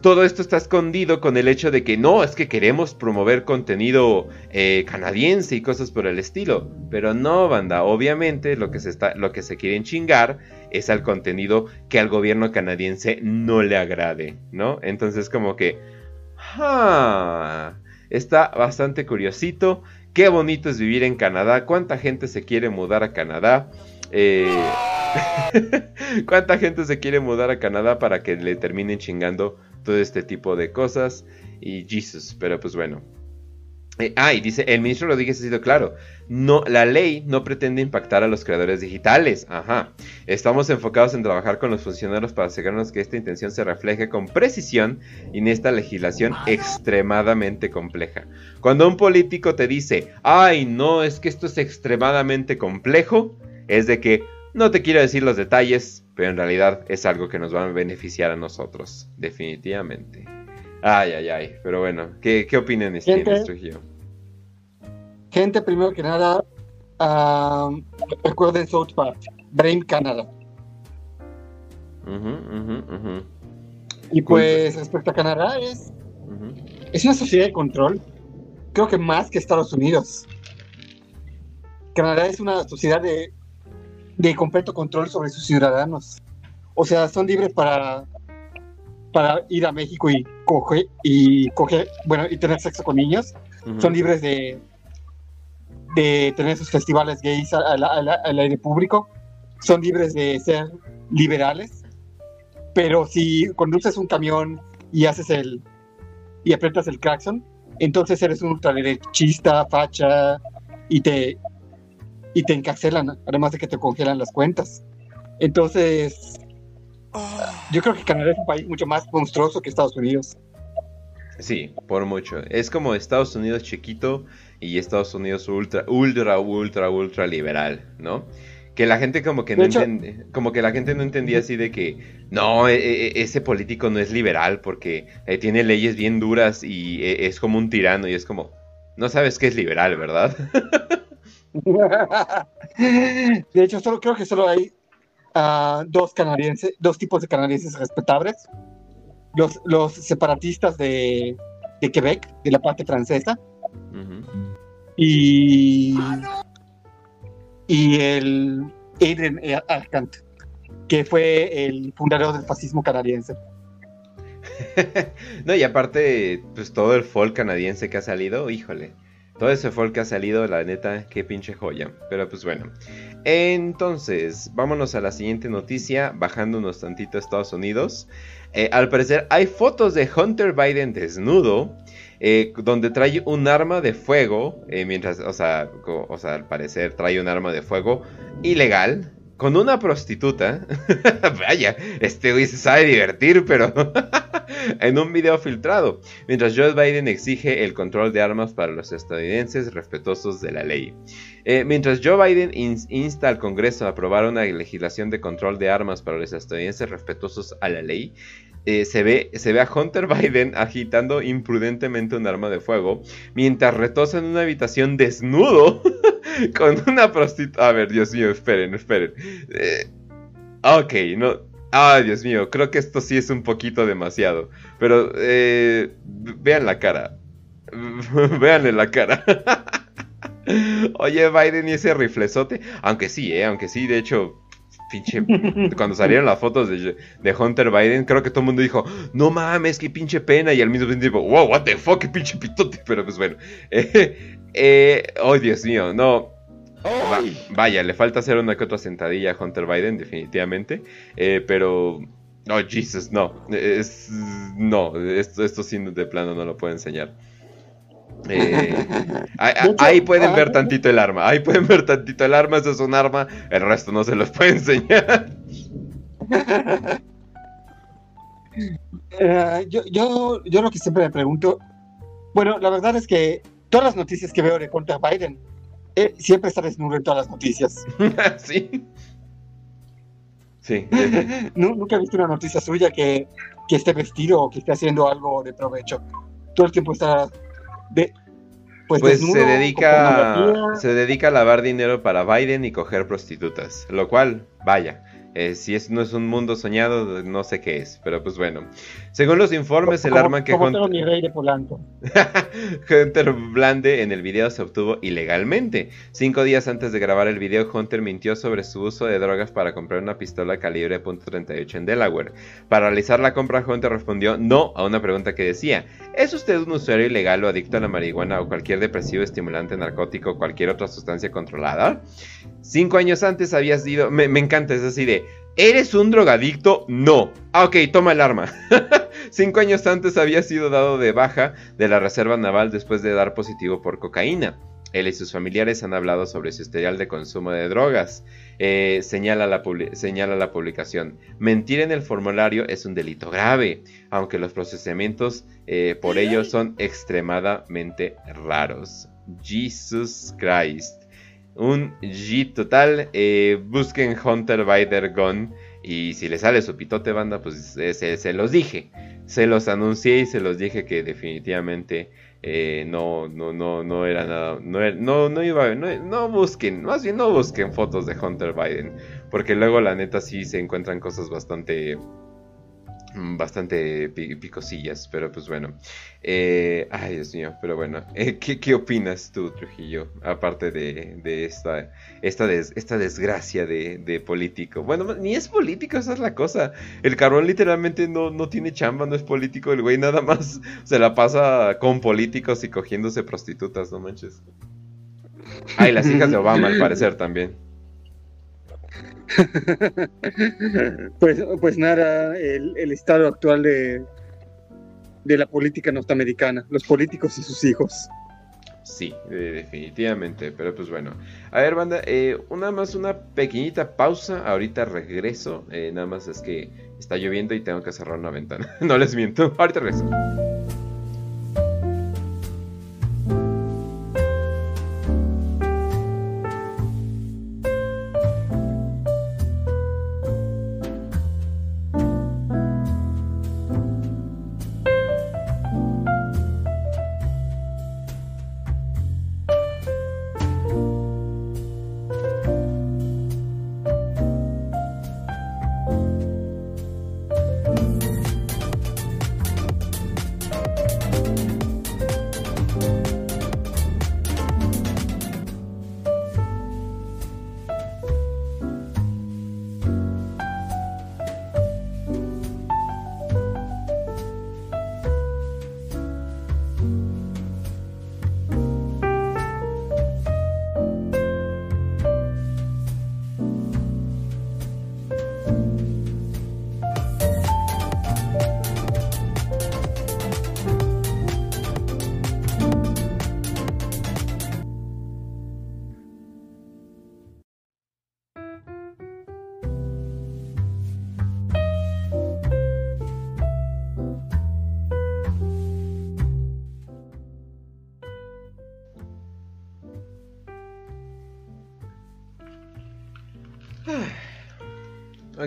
todo esto está escondido con el hecho de que no, es que queremos promover contenido eh, canadiense y cosas por el estilo. Pero no, banda, obviamente lo que se está, lo que se quieren chingar es al contenido que al gobierno canadiense no le agrade, ¿no? Entonces como que, está bastante curiosito. Qué bonito es vivir en Canadá. ¿Cuánta gente se quiere mudar a Canadá? Eh, ¿Cuánta gente se quiere mudar a Canadá para que le terminen chingando todo este tipo de cosas. Y Jesus, pero pues bueno. Eh, ah, y dice, el ministro Rodríguez ha sido claro, no, la ley no pretende impactar a los creadores digitales, ajá. Estamos enfocados en trabajar con los funcionarios para asegurarnos que esta intención se refleje con precisión en esta legislación extremadamente compleja. Cuando un político te dice, ay, no, es que esto es extremadamente complejo, es de que no te quiero decir los detalles, pero en realidad es algo que nos va a beneficiar a nosotros, definitivamente. Ay, ay, ay, pero bueno, ¿qué, qué opiniones tienes, Trujillo? Gente, primero que nada, recuerden South Park, Brain Canada. Y pues respecto a Canadá es, es una sociedad de control, creo que más que Estados Unidos. Canadá es una sociedad de de completo control sobre sus ciudadanos. O sea, son libres para, para ir a México y coger, y coger, bueno, y tener sexo con niños. Son libres de, de tener sus festivales gays al, aire público. Son libres de ser liberales. Pero si conduces un camión y haces el y aprietas el claxon, entonces eres un ultraderechista, facha y te y te encarcelan, además de que te congelan las cuentas. Entonces, yo creo que Canadá es un país mucho más monstruoso que Estados Unidos. Sí, por mucho. Es como Estados Unidos chiquito y Estados Unidos ultra, ultra, ultra, ultra liberal, ¿no? Que la gente como que no como que la gente no entendía así de que no, e, e, e, ese político no es liberal porque eh, tiene leyes bien duras y es como un tirano y es como No sabes qué es liberal, ¿verdad? de hecho, solo, creo que solo hay uh, dos canadienses, dos tipos de canadienses respetables. Los, los separatistas de, de Quebec, de la parte francesa. Y. Y el Adrian Arcant, que fue el fundador del fascismo canadiense. no, y aparte, pues todo el folk canadiense que ha salido, híjole. Todo ese folk que ha salido, la neta, qué pinche joya. Pero pues bueno. Entonces, vámonos a la siguiente noticia, bajándonos tantito a Estados Unidos. Eh, al parecer hay fotos de Hunter Biden desnudo, eh, donde trae un arma de fuego, eh, mientras, o sea, o sea, al parecer trae un arma de fuego ilegal, con una prostituta. Vaya, este güey se sabe divertir, pero en un video filtrado. Mientras Joe Biden exige el control de armas para los estadounidenses respetuosos de la ley. Eh, mientras Joe Biden insta al Congreso a aprobar una legislación de control de armas para los estadounidenses respetuosos a la ley, eh, se, ve, se ve a Hunter Biden agitando imprudentemente un arma de fuego mientras retosa en una habitación desnudo con una prostituta. A ver, Dios mío, esperen, esperen. Eh, ok, no. Ay, Dios mío, creo que esto sí es un poquito demasiado. Pero, eh, vean la cara. Veanle la cara. Oye, Biden y ese riflezote. Aunque sí, eh, aunque sí, de hecho, pinche. Cuando salieron las fotos de, Hunter Biden, creo que todo el mundo dijo, no mames, qué pinche pena. Y al mismo tiempo, wow, what the fuck, qué pinche pitote. Pero pues bueno. Eh, oh, Dios mío, no. Vaya, le falta hacer una que otra sentadilla a Hunter Biden, definitivamente. Eh, pero. Oh, Jesus, no. Es, no, esto, esto sí de plano no lo puedo enseñar. Eh, ahí, pueden ver tantito el arma. Ahí pueden ver tantito el arma. Eso es un arma. El resto no se los puede enseñar. Eh, yo, yo, yo lo que siempre me pregunto. Bueno, la verdad es que todas las noticias que veo de contra Biden eh, siempre está desnudo en todas las noticias. sí. Sí. Nunca he visto una noticia suya que, que esté vestido o que esté haciendo algo de provecho. Todo el tiempo está pues, pues se dedica se dedica a lavar dinero para Biden y coger prostitutas, lo cual, vaya, eh, si es, no es un mundo soñado, no sé qué es, pero pues bueno. Según los informes, el arma que Hunter... mi rey de Polanco. Hunter Blande en el video se obtuvo ilegalmente. Cinco días antes de grabar el video, Hunter mintió sobre su uso de drogas para comprar una pistola calibre .38 en Delaware. Para realizar la compra, Hunter respondió no a una pregunta que decía, ¿es usted un usuario ilegal o adicto a la marihuana o cualquier depresivo, estimulante, narcótico o cualquier otra sustancia controlada? Cinco años antes habías ido... Me, me encanta, es así de... ¿Eres un drogadicto? No. Ah, ok, toma el arma. Cinco años antes había sido dado de baja de la Reserva Naval después de dar positivo por cocaína. Él y sus familiares han hablado sobre su historial de consumo de drogas. Eh, señala, la señala, la publicación. Mentir en el formulario es un delito grave, aunque los procesamientos eh, por ello son extremadamente raros. Jesus Christ un G total. Eh, busquen Hunter Bider Gun. Y si le sale su pitote banda, pues eh, se, los dije. Se los anuncié y se los dije que definitivamente eh, no, no, no, no era nada. No, no, no iba. No, no busquen, más bien no busquen fotos de Hunter Biden. Porque luego la neta sí se encuentran cosas bastante bastante picosillas, pero pues bueno. Eh, ay, Dios mío, pero bueno. Eh, ¿qué, opinas tú, Trujillo? Aparte de, esta, esta, esta desgracia de, político. Bueno, ni es político, esa es la cosa. El cabrón literalmente no, no tiene chamba, no es político. El güey nada más se la pasa con políticos y cogiéndose prostitutas, no manches. Ay, las hijas de Obama, al parecer también. pues, pues nada, el, estado actual de, de la política norteamericana, los políticos y sus hijos. Sí, definitivamente, pero pues bueno. A ver, banda, eh, una más, una pequeñita pausa. Ahorita regreso. Eh, nada más es que está lloviendo y tengo que cerrar una ventana. no les miento. Ahorita regreso.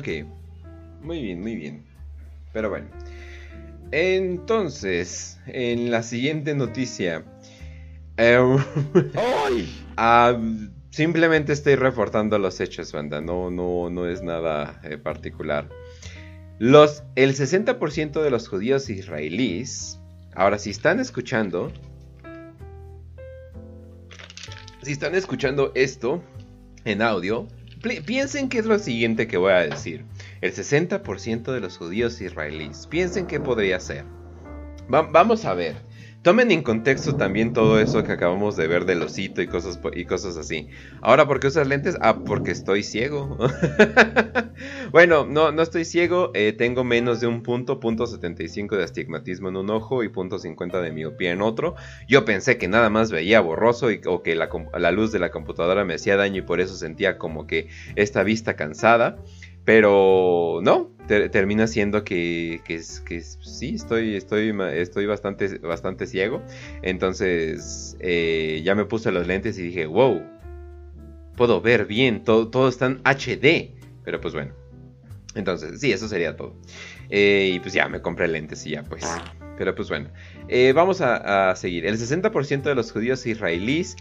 Ok. Muy bien, muy bien. Pero bueno. Entonces, en la siguiente noticia. eh, ah, simplemente estoy reportando los hechos, banda. No, no, no es nada eh, particular. Los, el 60% de los judíos israelíes. Ahora, si están escuchando. Si están escuchando esto en audio, piensen qué es lo siguiente que voy a decir. El 60% de los judíos israelíes. Piensen qué podría ser. Va- vamos a ver. Tomen en contexto también todo eso que acabamos de ver del osito y cosas, y cosas así. Ahora, ¿por qué usas lentes? Ah, porque estoy ciego. bueno, no, no estoy ciego. eh, tengo menos de un punto, punto 75 de astigmatismo en un ojo y punto 50 de miopía en otro. Yo pensé que nada más veía borroso y, o que la, la luz de la computadora me hacía daño y por eso sentía como que esta vista cansada. Pero no, ter- termina siendo que, que, que sí, estoy, estoy, estoy bastante, bastante ciego. Entonces eh, ya me puse los lentes y dije, wow, puedo ver bien, todo, todo está en HD. Pero pues bueno, entonces sí, eso sería todo. Eh, y pues ya me compré lentes y ya pues. Pero pues bueno, Eh, vamos a, a seguir. El 60% de los judíos israelíes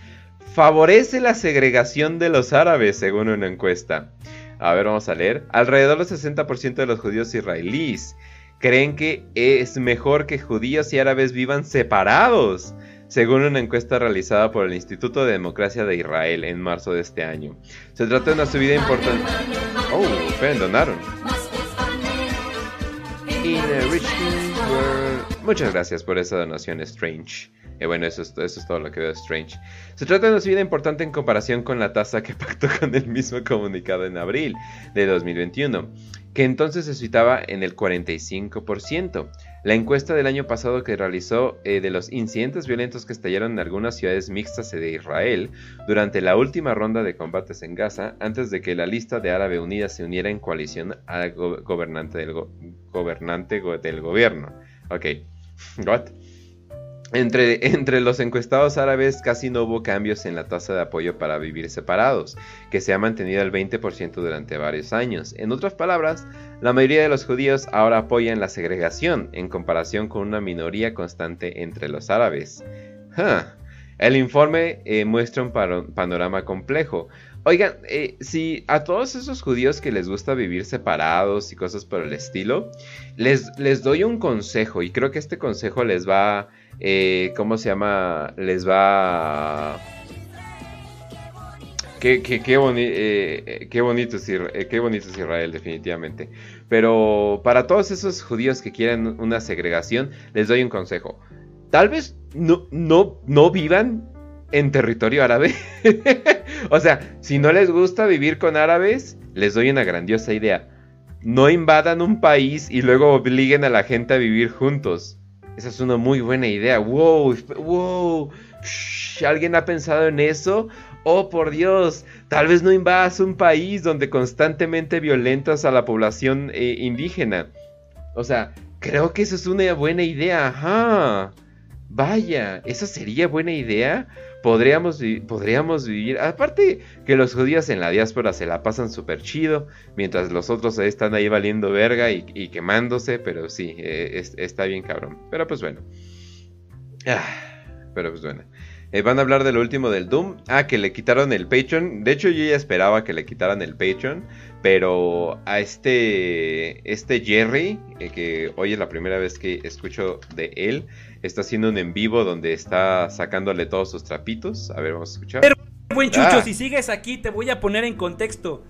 favorece la segregación de los árabes, según una encuesta. A ver, vamos a leer. Alrededor del 60% de los judíos israelíes creen que es mejor que judíos y árabes vivan separados, según una encuesta realizada por el Instituto de Democracia de Israel en marzo de este año. Se trata de una subida importante. Oh, esperen, donaron. Muchas gracias por esa donación, Strange. Eh, bueno, eso es, eso es todo lo que veo de Strange. Se trata de una subida importante en comparación con la tasa que pactó con el mismo comunicado en abril de 2021, que entonces se situaba en el 45%. La encuesta del año pasado que realizó eh, de los incidentes violentos que estallaron en algunas ciudades mixtas de Israel durante la última ronda de combates en Gaza, antes de que la lista de Árabe Unida se uniera en coalición al go- gobernante del, go- gobernante go- del gobierno. Ok, what? Entre, los encuestados árabes casi no hubo cambios en la tasa de apoyo para vivir separados, que se ha mantenido al 20% durante varios años. En otras palabras, la mayoría de los judíos ahora apoyan la segregación, en comparación con una minoría constante entre los árabes. El informe eh, muestra un panorama complejo. Oigan, eh, si a todos esos judíos que les gusta vivir separados y cosas por el estilo, les, les doy un consejo y creo que este consejo les va, eh, ¿cómo se llama? Les va... Qué, qué, qué, boni- eh, eh, qué bonito es Isra- eh, qué bonito es Israel, definitivamente. Pero para todos esos judíos que quieren una segregación, les doy un consejo. Tal vez no, no, no vivan en territorio árabe. o sea, si no les gusta vivir con árabes, les doy una grandiosa idea. No invadan un país y luego obliguen a la gente a vivir juntos. Esa es una muy buena idea. Wow, wow. ¿Alguien ha pensado en eso? Oh, por Dios, tal vez no invadas un país donde constantemente violentas a la población eh, indígena. O sea, creo que eso es una buena idea. Ajá. Vaya, ¿eso sería buena idea? Podríamos, podríamos vivir. Aparte que los judíos en la diáspora se la pasan súper chido, mientras los otros están ahí valiendo verga y, quemándose, pero sí, eh, es- está bien cabrón. Pero pues bueno. Ah, pero pues bueno. Eh, van a hablar de lo último del Doom. Ah, que le quitaron el Patreon. De hecho, yo ya esperaba que le quitaran el Patreon. Pero a este. Este Jerry, que hoy es la primera vez que escucho de él. Está haciendo un en vivo donde está sacándole todos sus trapitos. A ver, vamos a escuchar. Pero- Buen Chucho, Ah. si sigues aquí, te voy a poner en contexto.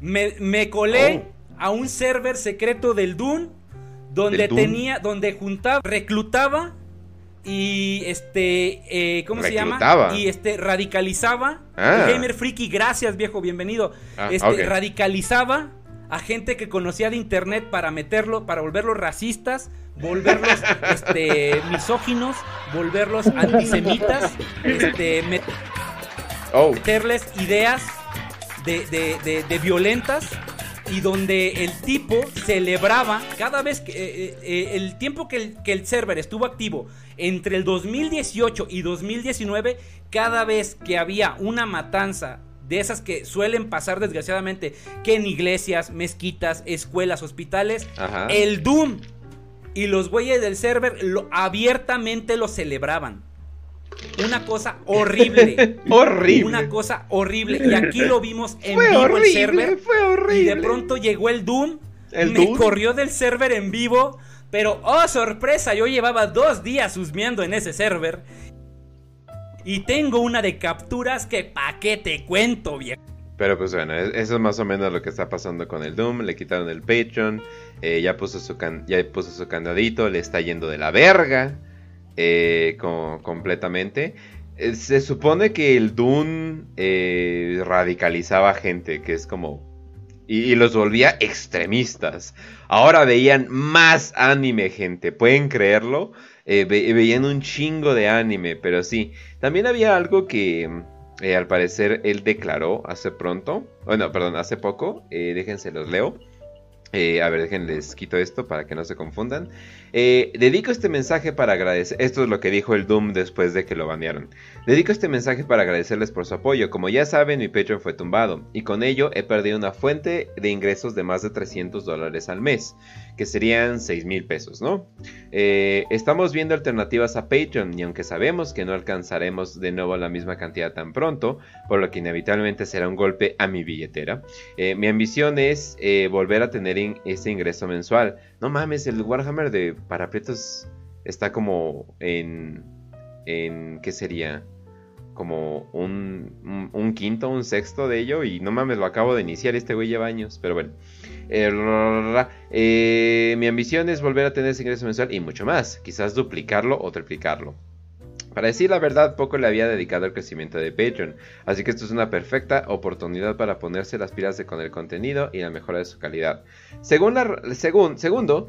Me, me colé Oh. a un server secreto del Dune donde ¿Del Dune? tenía, donde juntaba, reclutaba y este, eh, ¿cómo se llama? Y este radicalizaba. Ah. Gamer Freaky, gracias viejo, bienvenido. Ah, este radicalizaba a gente que conocía de internet para meterlo, para volverlos racistas, volverlos este, misóginos, volverlos antisemitas, este, met- Oh, meterles ideas de, de- de- de violentas y donde el tipo celebraba cada vez que eh, eh, el tiempo que el, que el server estuvo activo entre el 2018 y 2019 cada vez que había una matanza de esas que suelen pasar desgraciadamente, que en iglesias, mezquitas, escuelas, hospitales, Ajá. el Doom y los güeyes del server lo, abiertamente lo celebraban. Una cosa horrible. Horrible. Una cosa horrible. Y aquí lo vimos en fue vivo horrible, el server. fue horrible. Y de pronto llegó el Doom. ¿El me Doom? corrió del server en vivo. Pero, oh sorpresa, yo llevaba dos días husmeando en ese server. Y tengo una de capturas que pa' qué te cuento, viejo. Pero pues bueno, es- eso es más o menos lo que está pasando con el Doom. Le quitaron el Patreon, eh, ya, puso su ya puso su candadito, le está yendo de la verga eh, co- completamente. Eh, se supone que el Doom eh, radicalizaba gente, que es como... Y los volvía extremistas. Ahora veían más anime, gente. ¿Pueden creerlo? Eh, ve- veían un chingo de anime, pero sí. También había algo que... Eh, al parecer él declaró hace pronto, bueno, perdón, hace poco, eh, déjense los leo. Eh, a ver, déjenles quito esto para que no se confundan. Eh, dedico este mensaje para agradecer. Esto es lo que dijo el Doom después de que lo banearon. Dedico este mensaje para agradecerles por su apoyo. Como ya saben, mi Patreon fue tumbado y con ello he perdido una fuente de ingresos de más de 300 dólares al mes, que serían 6 mil pesos, ¿no? Eh, estamos viendo alternativas a Patreon y aunque sabemos que no alcanzaremos de nuevo la misma cantidad tan pronto, por lo que inevitablemente será un golpe a mi billetera, eh, mi ambición es volver a tener ese ingreso mensual. No mames, el Warhammer de Paraprietos está como en... en ¿Qué sería? Como un, un, quinto, un sexto de ello y no mames, lo acabo de iniciar, este güey lleva años, pero bueno. Eh, mi ambición es volver a tener ese ingreso mensual y mucho más, quizás duplicarlo o triplicarlo. Para decir la verdad, poco le había dedicado al crecimiento de Patreon, así que esto es una perfecta oportunidad para ponerse las pilas de- con el contenido y la mejora de su calidad. Segundo,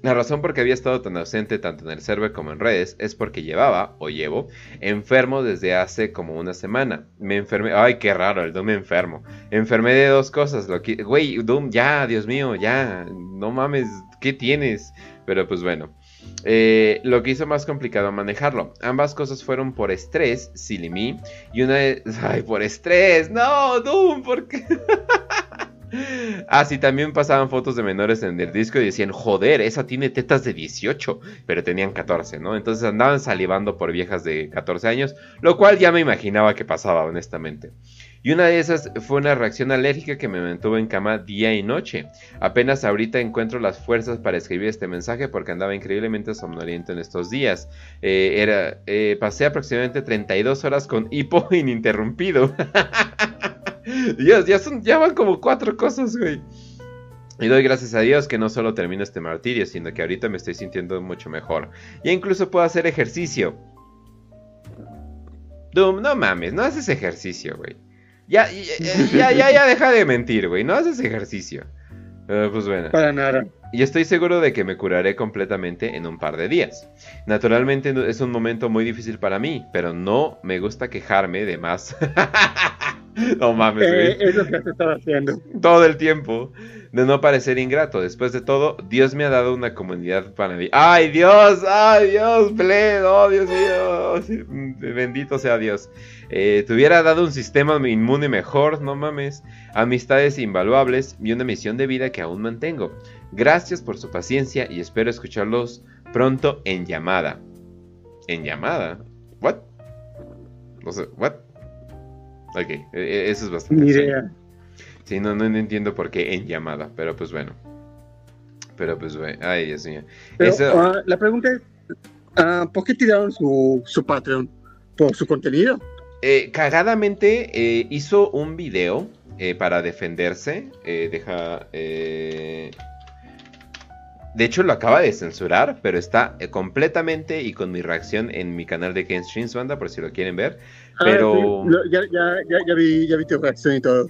la razón por que había estado tan ausente tanto en el server como en redes es porque llevaba, o llevo, enfermo desde hace como una semana. Me enfermé, ay, qué raro, el Doom enfermo. Enfermé de dos cosas, lo que, güey, Doom, ya, Dios mío, ya, no mames, ¿qué tienes? Pero pues bueno. Eh, lo que hizo más complicado manejarlo. Ambas cosas fueron por estrés, silly y una de... Ay, por estrés, no, Doom, ¿por qué? Ah, sí, también pasaban fotos de menores en el disco y decían, joder, esa tiene tetas de 18, pero tenían 14, ¿no? Entonces andaban salivando por viejas de 14 años, lo cual ya me imaginaba que pasaba, honestamente. Y una de esas fue una reacción alérgica que me mantuvo en cama día y noche. Apenas ahorita encuentro las fuerzas para escribir este mensaje porque andaba increíblemente somnoliento en estos días. Eh, era, eh, pasé aproximadamente 32 horas con hipo ininterrumpido. Dios, ya, son, ya van como cuatro cosas, güey. Y doy gracias a Dios que no solo termino este martirio, sino que ahorita me estoy sintiendo mucho mejor. Ya incluso puedo hacer ejercicio. Doom, no mames, no haces ejercicio, güey. Ya, ya, ya, ya, ya deja de mentir, güey. No haces ejercicio. Eh, pues bueno. Para nada. Y estoy seguro de que me curaré completamente en un par de días. Naturalmente es un momento muy difícil para mí, pero no me gusta quejarme de más. no mames, Eh, güey. es lo que estaba haciendo. Todo el tiempo. De no parecer ingrato. Después de todo, Dios me ha dado una comunidad para mí. ¡Ay, Dios! ¡Ay, Dios! ¡Pled! ¡Oh, Dios mío! Bendito sea Dios. Eh, te hubiera dado un sistema inmune mejor, no mames. Amistades invaluables y una misión de vida que aún mantengo. Gracias por su paciencia y espero escucharlos pronto en llamada. ¿En llamada? ¿What? No sé, ¿what? Ok, e- e- eso es bastante. Ni idea. Sí, no, no entiendo por qué en llamada, pero pues bueno. Pero pues bueno, ay Dios mío. Pero Eso- ah, la pregunta es, ah, ¿por qué tiraron su, su Patreon? ¿Por su contenido? Eh, cagadamente eh, hizo un video eh, para defenderse. Deja... De hecho lo acaba de censurar, pero está completamente y con mi reacción en mi canal de Ken Streams Banda, por si lo quieren ver. Ah, Pero- sí, lo- ya, ya, ya, ya vi, ya vi tu reacción y todo.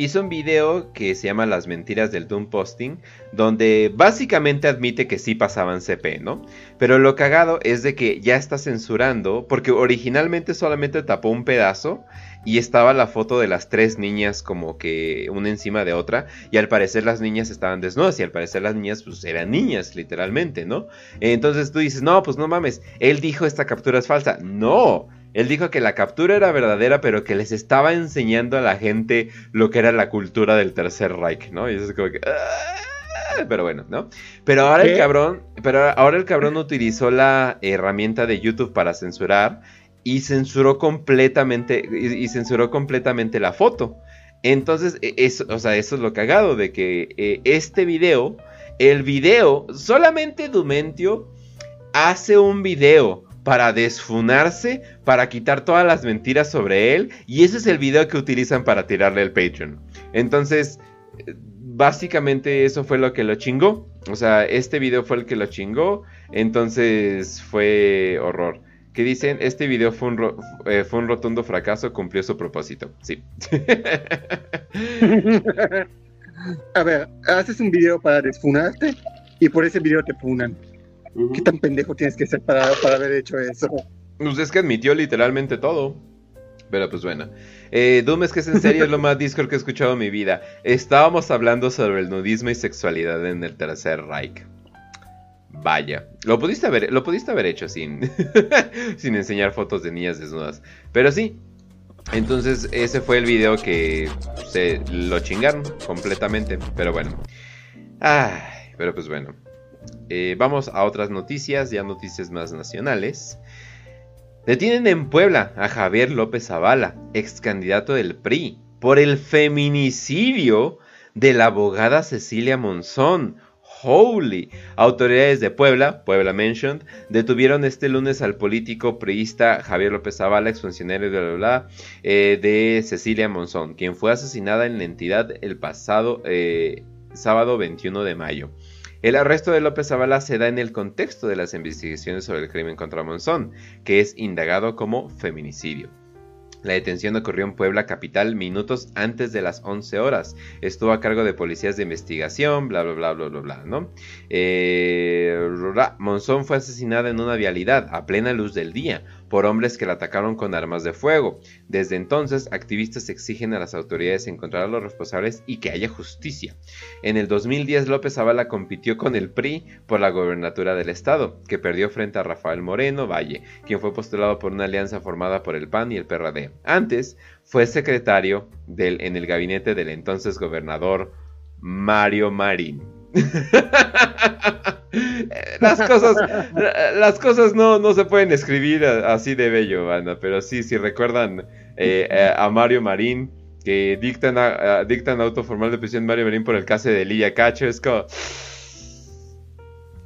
Hizo un video que se llama Las mentiras del Doom Posting, donde básicamente admite que sí pasaban CP, ¿no? Pero lo cagado es de que ya está censurando, porque originalmente solamente tapó un pedazo y estaba la foto de las tres niñas como que una encima de otra, y al parecer las niñas estaban desnudas, y al parecer las niñas pues eran niñas, literalmente, ¿no? Entonces tú dices, no, pues no mames, él dijo esta captura es falsa. No, Él dijo que la captura era verdadera, pero que les estaba enseñando a la gente lo que era la cultura del Tercer Reich, ¿no? Y eso es como que... "Ah", Pero bueno, ¿no? Pero ahora el cabrón, pero ahora el cabrón utilizó la herramienta de YouTube para censurar y censuró completamente y, y censuró completamente la foto. Entonces, e- eso, o sea, eso es lo cagado de que eh, este video, el video, solamente Dumentio hace un video para desfunarse, para quitar todas las mentiras sobre él, y ese es el video que utilizan para tirarle el Patreon. Entonces, básicamente eso fue lo que lo chingó. O sea, este video fue el que lo chingó, entonces fue horror. ¿Qué dicen? Este video fue un, eh, fue un rotundo fracaso, cumplió su propósito. Sí. A ver, haces un video para desfunarte y por ese video te funan. ¿Qué tan pendejo tienes que ser para, para haber hecho eso? Pues es que admitió literalmente todo. Pero pues bueno. Eh, Doom es que es en serio lo más Discord que he escuchado en mi vida. Estábamos hablando sobre el nudismo y sexualidad en el Tercer Reich. Vaya, lo pudiste haber, lo pudiste haber hecho sin, sin enseñar fotos de niñas desnudas. Pero sí. Entonces ese fue el video que se lo chingaron completamente. Pero bueno. Ay, pero pues bueno. Eh, vamos a otras noticias, ya noticias más nacionales. Detienen en Puebla a Javier López Zavala, ex candidato del PRI, por el feminicidio de la abogada Cecilia Monzón. Holy. Autoridades de Puebla, Puebla Mentioned, detuvieron este lunes al político priista Javier López Zavala, exfuncionario de, bla, bla, eh, de Cecilia Monzón, quien fue asesinada en la entidad el pasado eh, sábado 21 de mayo. El arresto de López Zavala se da en el contexto de las investigaciones sobre el crimen contra Monzón, que es indagado como feminicidio. La detención ocurrió en Puebla capital minutos antes de las 11 horas. Estuvo a cargo de policías de investigación, bla bla bla bla bla bla, ¿no? Eh, Monzón fue asesinada en una vialidad a plena luz del día por hombres que la atacaron con armas de fuego. Desde entonces, activistas exigen a las autoridades encontrar a los responsables y que haya justicia. En el 2010 López Zavala compitió con el PRI por la gobernatura del estado, que perdió frente a Rafael Moreno Valle, quien fue postulado por una alianza formada por el PAN y el PRD. Antes fue secretario del, en el gabinete del entonces gobernador Mario Marín. las cosas, las cosas no, no se pueden escribir así de bello, banda, pero sí, si recuerdan eh, eh, a Mario Marín, que dictan, a- dictan auto formal de prisión Mario Marín por el caso de Lidia Cacho, es como...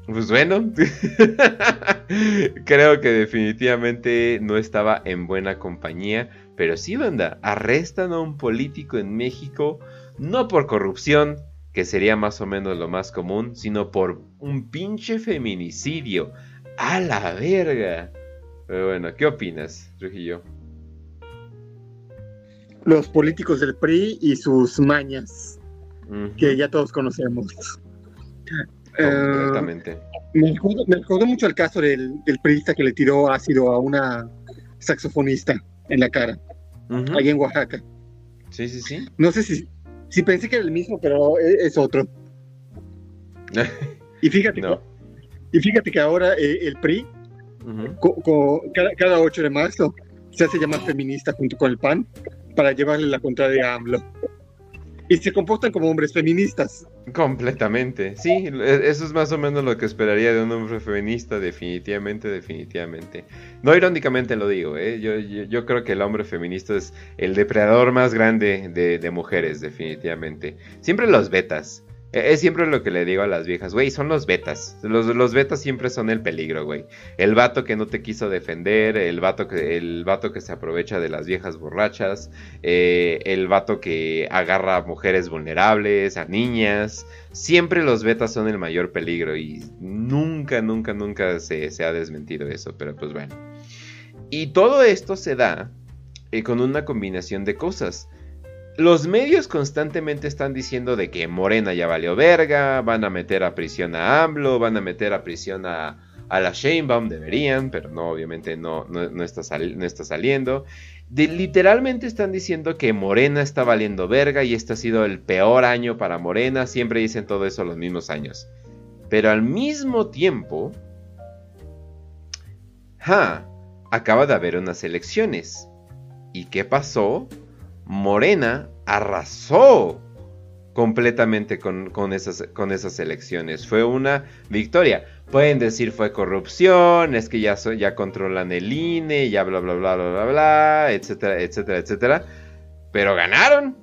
Pues bueno, creo que definitivamente no estaba en buena compañía, pero sí, banda, arrestan a un político en México, no por corrupción, que sería más o menos lo más común, sino por un pinche feminicidio. A la verga. Pero bueno, ¿qué opinas, Trujillo? Los políticos del PRI y sus mañas, que ya todos conocemos. Eh, Completamente. me, recordó mucho el caso del, del priista que le tiró ácido a una saxofonista en la cara, Ujú, ahí en Oaxaca. Sí, sí, sí. No sé si, si pensé que era el mismo, pero e- es, otro. Y fíjate, no. y fíjate que ahora eh, el PRI, Ujú. co- co- cada, cada 8 de marzo, se hace llamar feminista junto con el PAN para llevarle la contraria a AMLO. Y se comportan como hombres feministas. Completamente, sí, e- eso es más o menos lo que esperaría de un hombre feminista, definitivamente, definitivamente. No irónicamente lo digo, ¿eh? yo, yo, yo creo que el hombre feminista es el depredador más grande de, de mujeres, definitivamente. Siempre los betas, es siempre lo que le digo a las viejas, güey, son los betas, los, los betas siempre son el peligro, güey. El vato que no te quiso defender, el vato que, el que se aprovecha de las viejas borrachas, eh, el vato que agarra a mujeres vulnerables, a niñas. Siempre los betas son el mayor peligro y nunca, nunca, nunca se, se ha desmentido eso, pero pues bueno. Y todo esto se da eh, con una combinación de cosas. Los medios constantemente están diciendo de que Morena ya valió verga, van a meter a prisión a AMLO, van a meter a prisión a, a la Sheinbaum, deberían, pero no, obviamente no, no, no está, saliendo. Literalmente están diciendo que Morena está valiendo verga y este ha sido el peor año para Morena. Siempre dicen todo eso los mismos años. Pero al mismo tiempo, ja, acaba de haber unas elecciones. ¿Y qué pasó? Morena arrasó completamente con, esas, elecciones. Fue una victoria. Pueden decir fue corrupción, es que ya, ya controlan el INE, ya bla, bla, bla, bla, bla, bla, etcétera, etcétera, etcétera. Pero ganaron.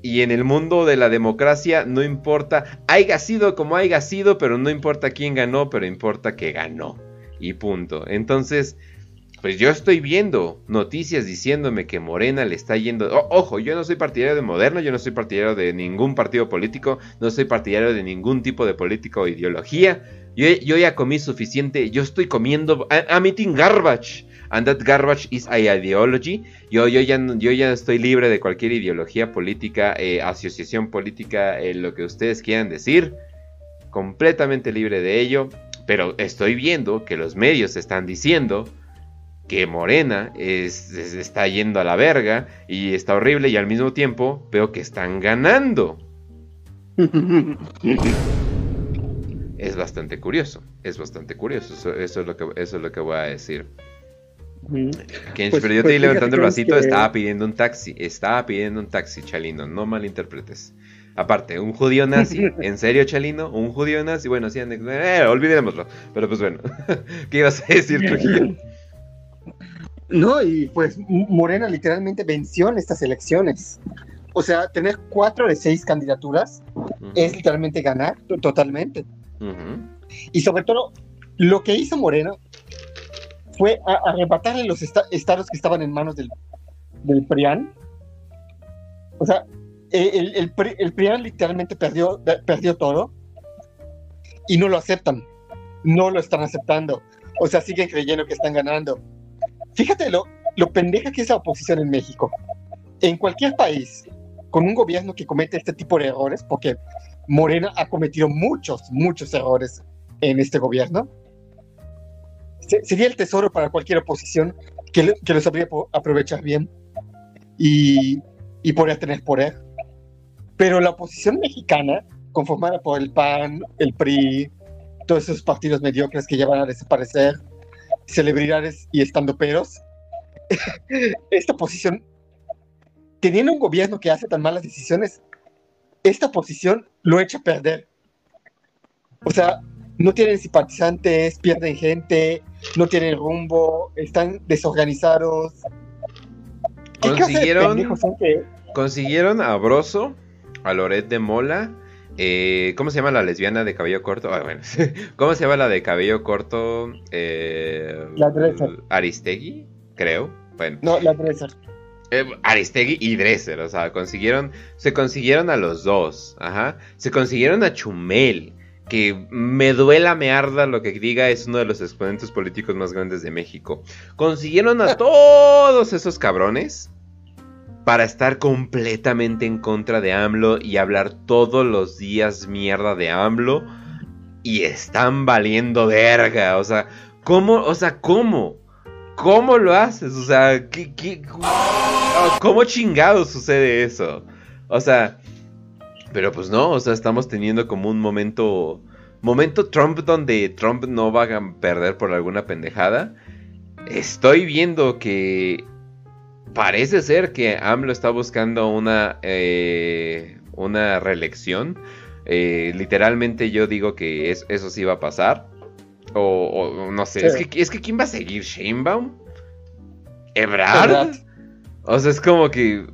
Y en el mundo de la democracia no importa, haya sido como haya sido, pero no importa quién ganó, pero importa que ganó. Y punto. Entonces, pues yo estoy viendo noticias diciéndome que Morena le está yendo. ojo, yo no soy partidario de Moderno, yo no soy partidario de ningún partido político, no soy partidario de ningún tipo de política o ideología. Yo, ya comí suficiente, yo estoy comiendo. I'm eating garbage. And that garbage is ideology. Yo, yo, ya, yo ya estoy libre de cualquier ideología política, eh, asociación política, eh, lo que ustedes quieran decir. Completamente libre de ello. Pero estoy viendo que los medios están diciendo que Morena está yendo a la verga y está horrible y al mismo tiempo veo que están ganando. es bastante curioso, es bastante curioso, eso, es, lo que, eso es lo que voy a decir. Pues, pero yo te pues levantando el vasito, estaba pidiendo un taxi, estaba pidiendo un taxi, Chalino, no malinterpretes. Aparte, un judío nazi, ¿en serio, Chalino? ¿Un judío nazi? Bueno, sí, eh, olvidémoslo. Pero pues bueno, ¿qué ibas a decir, Trujillo? No, y pues Morena literalmente venció en estas elecciones. O sea, tener cuatro de seis candidaturas es literalmente ganar totalmente. Y sobre todo, lo que hizo Morena fue arrebatarle los estados que estaban en manos del, del PRIAN. O sea, el, el, el, PRIAN literalmente perdió, perdió todo y no lo aceptan. No lo están aceptando. O sea, siguen creyendo que están ganando. Fíjate lo, lo pendeja que es la oposición en México. En cualquier país, con un gobierno que comete este tipo de errores, porque Morena ha cometido muchos, muchos errores en este gobierno, sería el tesoro para cualquier oposición que, que lo sabría aprovechar bien y, y podría tener poder. Pero la oposición mexicana, conformada por el PAN, el PRI, todos esos partidos mediocres que ya van a desaparecer, celebridades y estandoperos, esta posición, teniendo un gobierno que hace tan malas decisiones, esta posición lo echa a perder. O sea, no tienen simpatizantes, pierden gente, no tienen rumbo, están desorganizados. Consiguieron, consiguieron a Broso, a Loret de Mola, eh, ¿Cómo se llama la lesbiana de cabello corto? Ah, bueno. ¿Cómo se llama la de cabello corto? Eh, la Dresser. Aristegui, creo. Bueno. No, la Dresser. Eh, Aristegui y Dresser, o sea, consiguieron, se consiguieron a los dos, ajá, se consiguieron a Chumel, que me duela, me arda lo que diga, es uno de los exponentes políticos más grandes de México. Consiguieron a todos esos cabrones, para estar completamente en contra de AMLO y hablar todos los días mierda de AMLO y están valiendo verga, o sea, ¿cómo? O sea, ¿cómo? ¿Cómo lo haces? O sea, ¿qué, cómo chingado sucede eso? O sea, pero pues no, o sea, estamos teniendo como un momento momento Trump donde Trump no va a perder por alguna pendejada. Estoy viendo que parece ser que AMLO está buscando una, eh, una reelección. Eh, literalmente yo digo que eso sí va a pasar. O, no sé, es, que, es que ¿quién va a seguir? ¿Shanebaum? ¿Ebrard? O sea, es como que...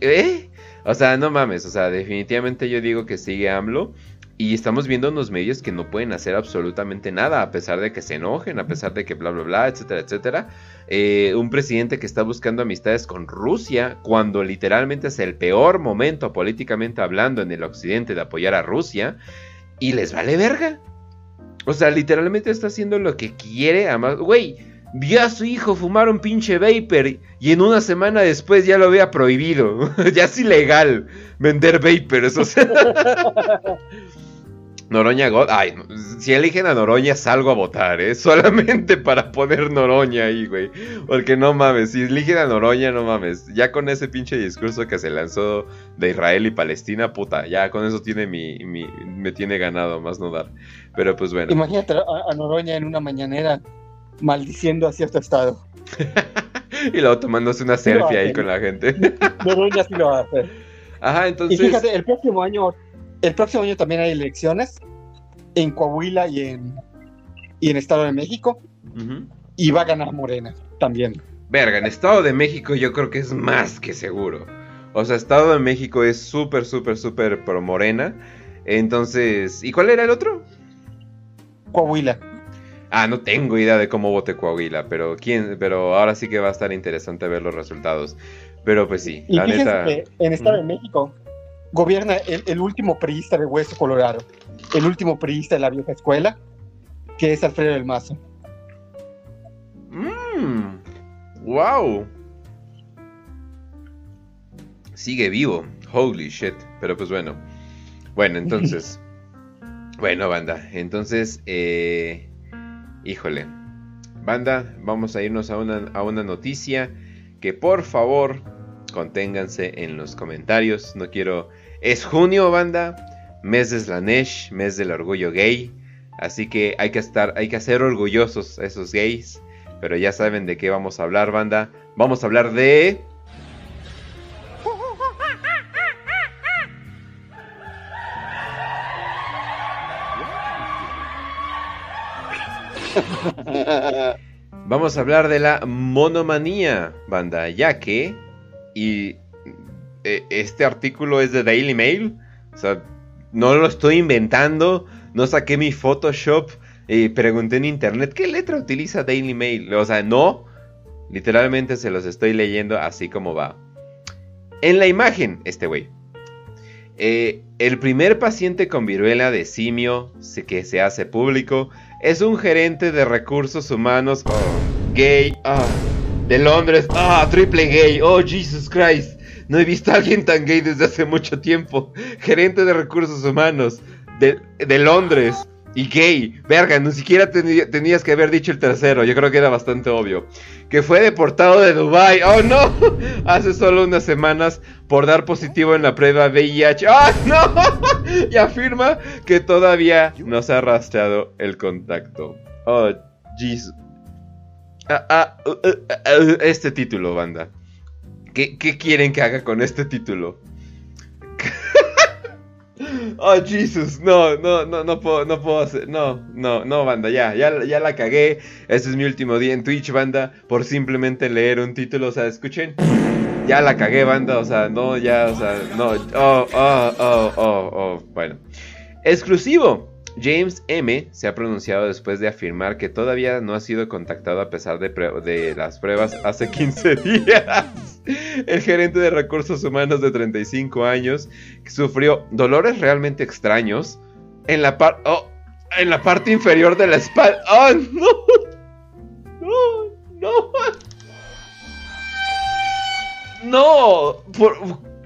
¿Eh? O sea, no mames, o sea, definitivamente yo digo que sigue AMLO. Y estamos viendo unos medios que no pueden hacer absolutamente nada, a pesar de que se enojen, a pesar de que bla, bla, bla, etcétera, etcétera. Eh, un presidente que está buscando amistades con Rusia, cuando literalmente es el peor momento políticamente hablando en el occidente de apoyar a Rusia, y les vale verga. O sea, literalmente está haciendo lo que quiere. Además, güey, vio a su hijo fumar un pinche vapor y en una semana después ya lo había prohibido. ya es ilegal vender vapors. O sea. Noroña God. Ay, si eligen a Noroña, salgo a votar, ¿eh? Solamente para poner Noroña ahí, güey. Porque no mames, si eligen a Noroña, no mames. Ya con ese pinche discurso que se lanzó de Israel y Palestina, puta, ya con eso tiene mi, me tiene ganado, más no dar. Pero pues bueno. Imagínate a, Noroña en una mañanera maldiciendo a cierto estado. y luego tomándose una selfie ahí con la gente. Noroña sí lo va a hacer. Ajá, Y entonces. fíjate, el próximo año, el próximo año también hay elecciones en Coahuila y en, y en Estado de México, y va a ganar Morena también. Verga, en Estado de México yo creo que es más que seguro. O sea, Estado de México es súper, súper, súper pro morena. Entonces, ¿y cuál era el otro? Coahuila. Ah, no tengo idea de cómo vote Coahuila, pero quién, pero ahora sí que va a estar interesante ver los resultados. Pero pues sí, Y la neta. en Estado de. México gobierna el, el último priista de Hueso Colorado, el último priista de la vieja escuela, que es Alfredo del Mazo. Mmm. Wow. Sigue vivo. Holy shit. Pero pues bueno. Bueno, entonces. bueno, banda. Entonces, eh, híjole. Banda, vamos a irnos a una, a una noticia que por favor conténganse en los comentarios. No quiero... Es junio, banda. Mes de Slanesh, mes del orgullo gay. Así que hay que estar, hay que hacer orgullosos a esos gays. Pero ya saben de qué vamos a hablar, banda. Vamos a hablar de... Vamos a hablar de la monomanía, banda, ya que... Y eh, este artículo es de Daily Mail. O sea, no lo estoy inventando. No saqué mi Photoshop y pregunté en internet qué letra utiliza Daily Mail. O sea, no. Literalmente se los estoy leyendo así como va. En la imagen, este güey. Eh, el primer paciente con viruela de simio que se hace público es un gerente de recursos humanos gay ah, de Londres. Ah, triple gay. Oh, Jesus Christ. No he visto a alguien tan gay desde hace mucho tiempo. Gerente de recursos humanos de, Londres y gay. Verga, ni siquiera tenías que haber dicho el tercero. Yo creo que era bastante obvio. Que fue deportado de Dubai. Oh no. Hace solo unas semanas por dar positivo en la prueba VIH. ¡Ah, no! Y afirma que todavía no se ha rastreado el contacto. Oh, Jesus. Ah, ah, uh, uh, uh, este título, banda. ¿Qué, quieren que haga con este título? Oh, Jesus, no, no, no, no puedo, no puedo hacer, no, no, no, banda, ya, ya, ya la cagué. Este es mi último día en Twitch, banda, por simplemente leer un título, o sea, escuchen. Ya la cagué, banda, o sea, no, ya, o sea, no, oh, oh, oh, oh, oh, bueno. Exclusivo. James M. se ha pronunciado después de afirmar que todavía no ha sido contactado a pesar de, de las pruebas hace 15 días. El gerente de recursos humanos de 35 años sufrió dolores realmente extraños en la, par- oh, en la parte inferior de la espalda. ¡Oh, no! ¡No! ¡No! ¡No! ¿Por,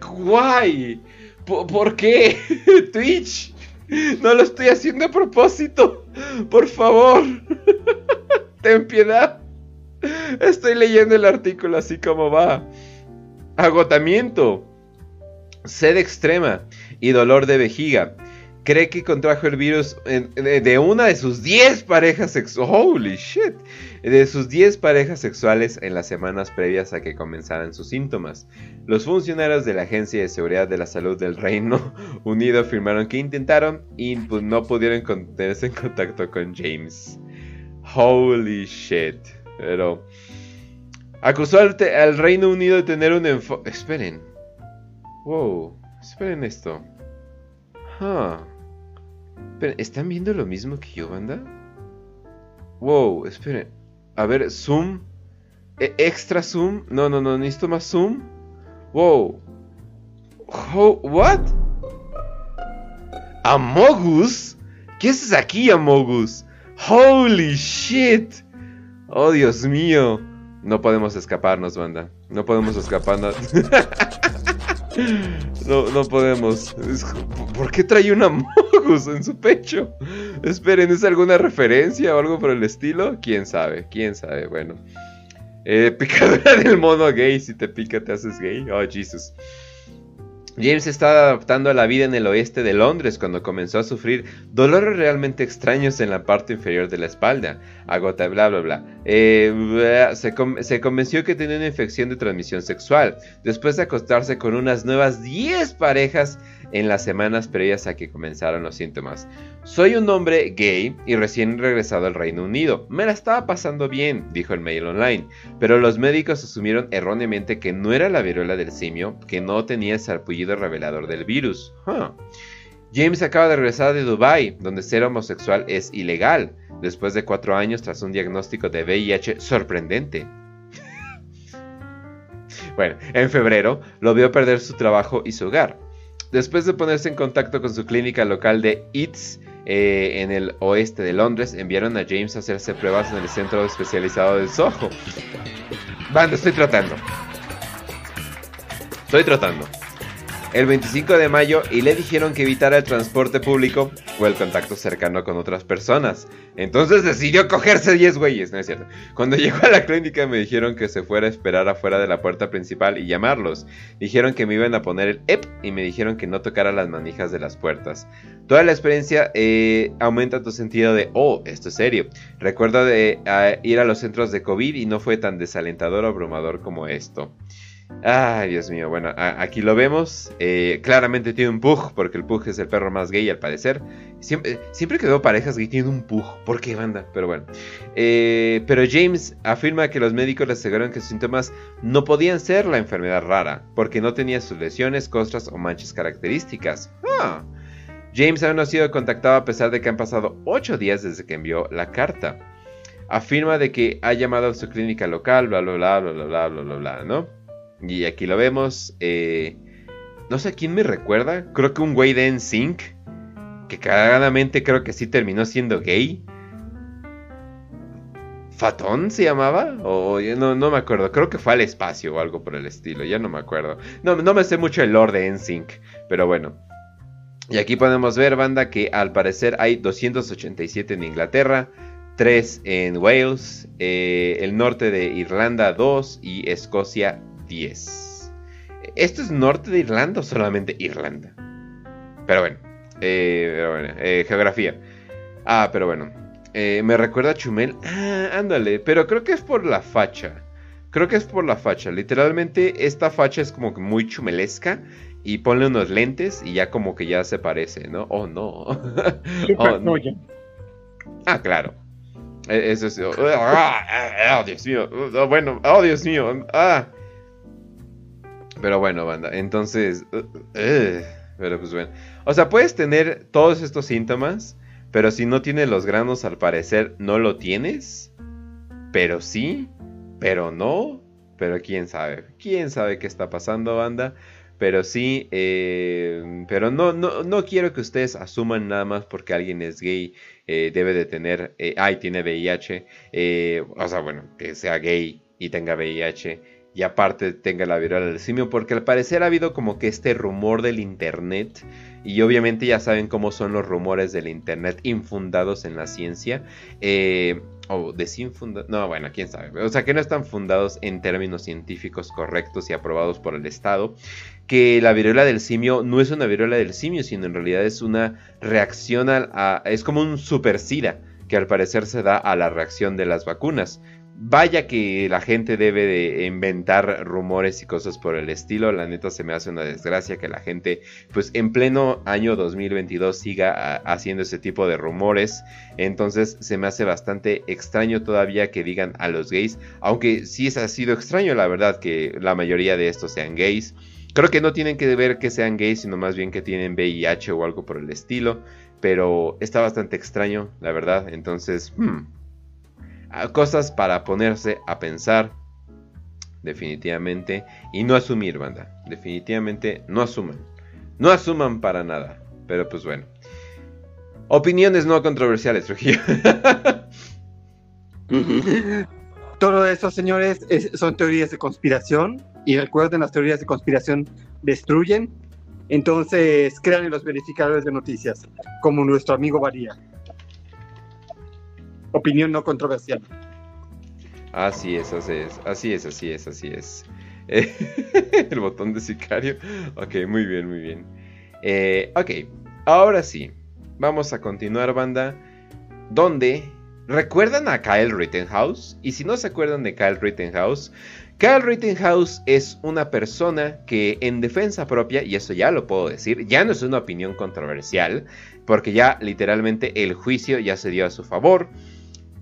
guay. ¿Por, por qué? Twitch. No lo estoy haciendo a propósito. Por favor. Ten piedad. Estoy leyendo el artículo así como va. Agotamiento. Sed extrema y dolor de vejiga. Cree que contrajo el virus de, una de sus 10 parejas sexuales. Holy shit. De sus 10 parejas sexuales en las semanas previas a que comenzaran sus síntomas. Los funcionarios de la Agencia de Seguridad de la Salud del Reino Unido afirmaron que intentaron y pues, no pudieron tenerse en contacto con James. Holy shit. Pero acusó al, al Reino Unido de tener un enfoque. Esperen. Wow. Esperen esto. Huh. Esperen, ¿Están viendo lo mismo que yo, banda? Wow, esperen. A ver, zoom. E- extra zoom. No, no, no, necesito más zoom. Wow. What? Amogus? ¿Qué haces aquí, Amogus? Holy shit. Oh, Dios mío. No podemos escaparnos, banda. No podemos escaparnos. No, no podemos. ¿Por qué trae un Amogus en su pecho? Esperen, ¿es alguna referencia o algo por el estilo? ¿Quién sabe? ¿Quién sabe? Bueno. Eh, picadura del mono gay. Si te pica, te haces gay. Oh, Jesus. James estaba adaptando a la vida en el oeste de Londres cuando comenzó a sufrir dolores realmente extraños en la parte inferior de la espalda. Agota, bla, bla, bla. Eh, se, convenció que tenía una infección de transmisión sexual. Después de acostarse con unas nuevas 10 parejas en las semanas previas a que comenzaran los síntomas. Soy un hombre gay y recién regresado al Reino Unido. Me la estaba pasando bien, dijo el mail online, pero los médicos asumieron erróneamente que no era la viruela del simio, que no tenía el sarpullido revelador del virus. James acaba de regresar de Dubai, donde ser homosexual es ilegal, después de cuatro años tras un diagnóstico de VIH sorprendente. bueno, en febrero lo vio perder su trabajo y su hogar. Después de ponerse en contacto con su clínica local de EATS eh, en el oeste de Londres, enviaron a James a hacerse pruebas en el centro especializado de Soho. Banda, estoy tratando. Estoy tratando el 25 de mayo y le dijeron que evitara el transporte público o el contacto cercano con otras personas. Entonces decidió cogerse 10 güeyes, no es cierto. Cuando llegó a la clínica me dijeron que se fuera a esperar afuera de la puerta principal y llamarlos. Dijeron que me iban a poner el EP y me dijeron que no tocara las manijas de las puertas. Toda la experiencia eh, aumenta tu sentido de, oh, esto es serio. Recuerdo de ir a los centros de COVID y no fue tan desalentador o abrumador como esto. Ay, Dios mío, bueno, aquí lo vemos. Eh, claramente tiene un pug, porque el pug es el perro más gay al parecer. Siempre, siempre parejas gay tiene un pug. ¿Por qué banda? Pero bueno. Eh, pero James afirma que los médicos le aseguraron que sus síntomas no podían ser la enfermedad rara, porque no tenía sus lesiones, costras o manchas características. Ah. James aún no ha sido contactado a pesar de que han pasado 8 días desde que envió la carta. Afirma de que ha llamado a su clínica local, bla bla bla bla bla bla bla, bla ¿no? Y aquí lo vemos. Eh, no sé quién me recuerda. Creo que un güey de NSYNC. Que cagadamente creo que sí terminó siendo gay. ¿Fatón se llamaba? O no, no me acuerdo. Creo que fue al espacio o algo por el estilo. Ya no me acuerdo. No, no me sé mucho el lore de NSYNC. Pero bueno. Y aquí podemos ver, banda, que al parecer hay 287 en Inglaterra. 3 en Wales, eh, el norte de Irlanda 2 y Escocia ¿Esto es norte de Irlanda o solamente Irlanda? Pero bueno, eh, eh, geografía. Ah, pero bueno. Eh, me recuerda a Chumel. Ah, ándale. Pero creo que es por la facha. Creo que es por la facha. Literalmente esta facha es como que muy chumelesca. Y ponle unos lentes y ya como que ya se parece, ¿no? Oh, no. oh, no. Ah, claro. E, eso es... Oh, ah, oh, Dios mío. Oh, bueno, oh, Dios mío. Ah. Pero bueno, banda, entonces... Uh, uh, pero pues bueno. O sea, puedes tener todos estos síntomas, pero si no tienes los granos, al parecer no lo tienes. Pero sí, pero no. Pero quién sabe. Quién sabe qué está pasando, banda. Pero sí, eh, pero no, no, no quiero que ustedes asuman nada más porque alguien es gay, eh, debe de tener, eh, ay, tiene VIH, o sea, bueno, que sea gay y tenga VIH y aparte tenga la viruela del simio, porque al parecer ha habido como que este rumor del internet, y obviamente ya saben cómo son los rumores del internet infundados en la ciencia, eh, o desinfundados, no, bueno, quién sabe, o sea que no están fundados en términos científicos correctos y aprobados por el Estado, que la viruela del simio no es una viruela del simio, sino en realidad es una reacción a, es como un super sida que al parecer se da a la reacción de las vacunas. Vaya que la gente debe de inventar rumores y cosas por el estilo. La neta se me hace una desgracia que la gente, pues en pleno año 2022 siga haciendo ese tipo de rumores. Entonces se me hace bastante extraño todavía que digan a los gays. Aunque sí ha sido extraño la verdad que la mayoría de estos sean gays. Creo que no tienen que ver que sean gays, sino más bien que tienen VIH o algo por el estilo. Pero está bastante extraño, la verdad. Entonces... Hmm, cosas para ponerse a pensar definitivamente y no asumir, banda. Definitivamente no asuman. No asuman para nada. Pero pues bueno. Opiniones no controversiales, Trujillo. Todo eso, señores, son teorías de conspiración. Y recuerden, las teorías de conspiración destruyen. Entonces, crean en los verificadores de noticias, como nuestro amigo Varía opinión no controversial. Así es, así es, así es, así es, así es. el botón de sicario. Ok, muy bien, muy bien. Eh, ok, ahora sí. Vamos a continuar, banda. Donde ¿Recuerdan a Kyle Rittenhouse? Y si no se acuerdan de Kyle Rittenhouse, Kyle Rittenhouse es una persona que en defensa propia, y eso ya lo puedo decir, ya no es una opinión controversial, porque ya literalmente el juicio ya se dio a su favor.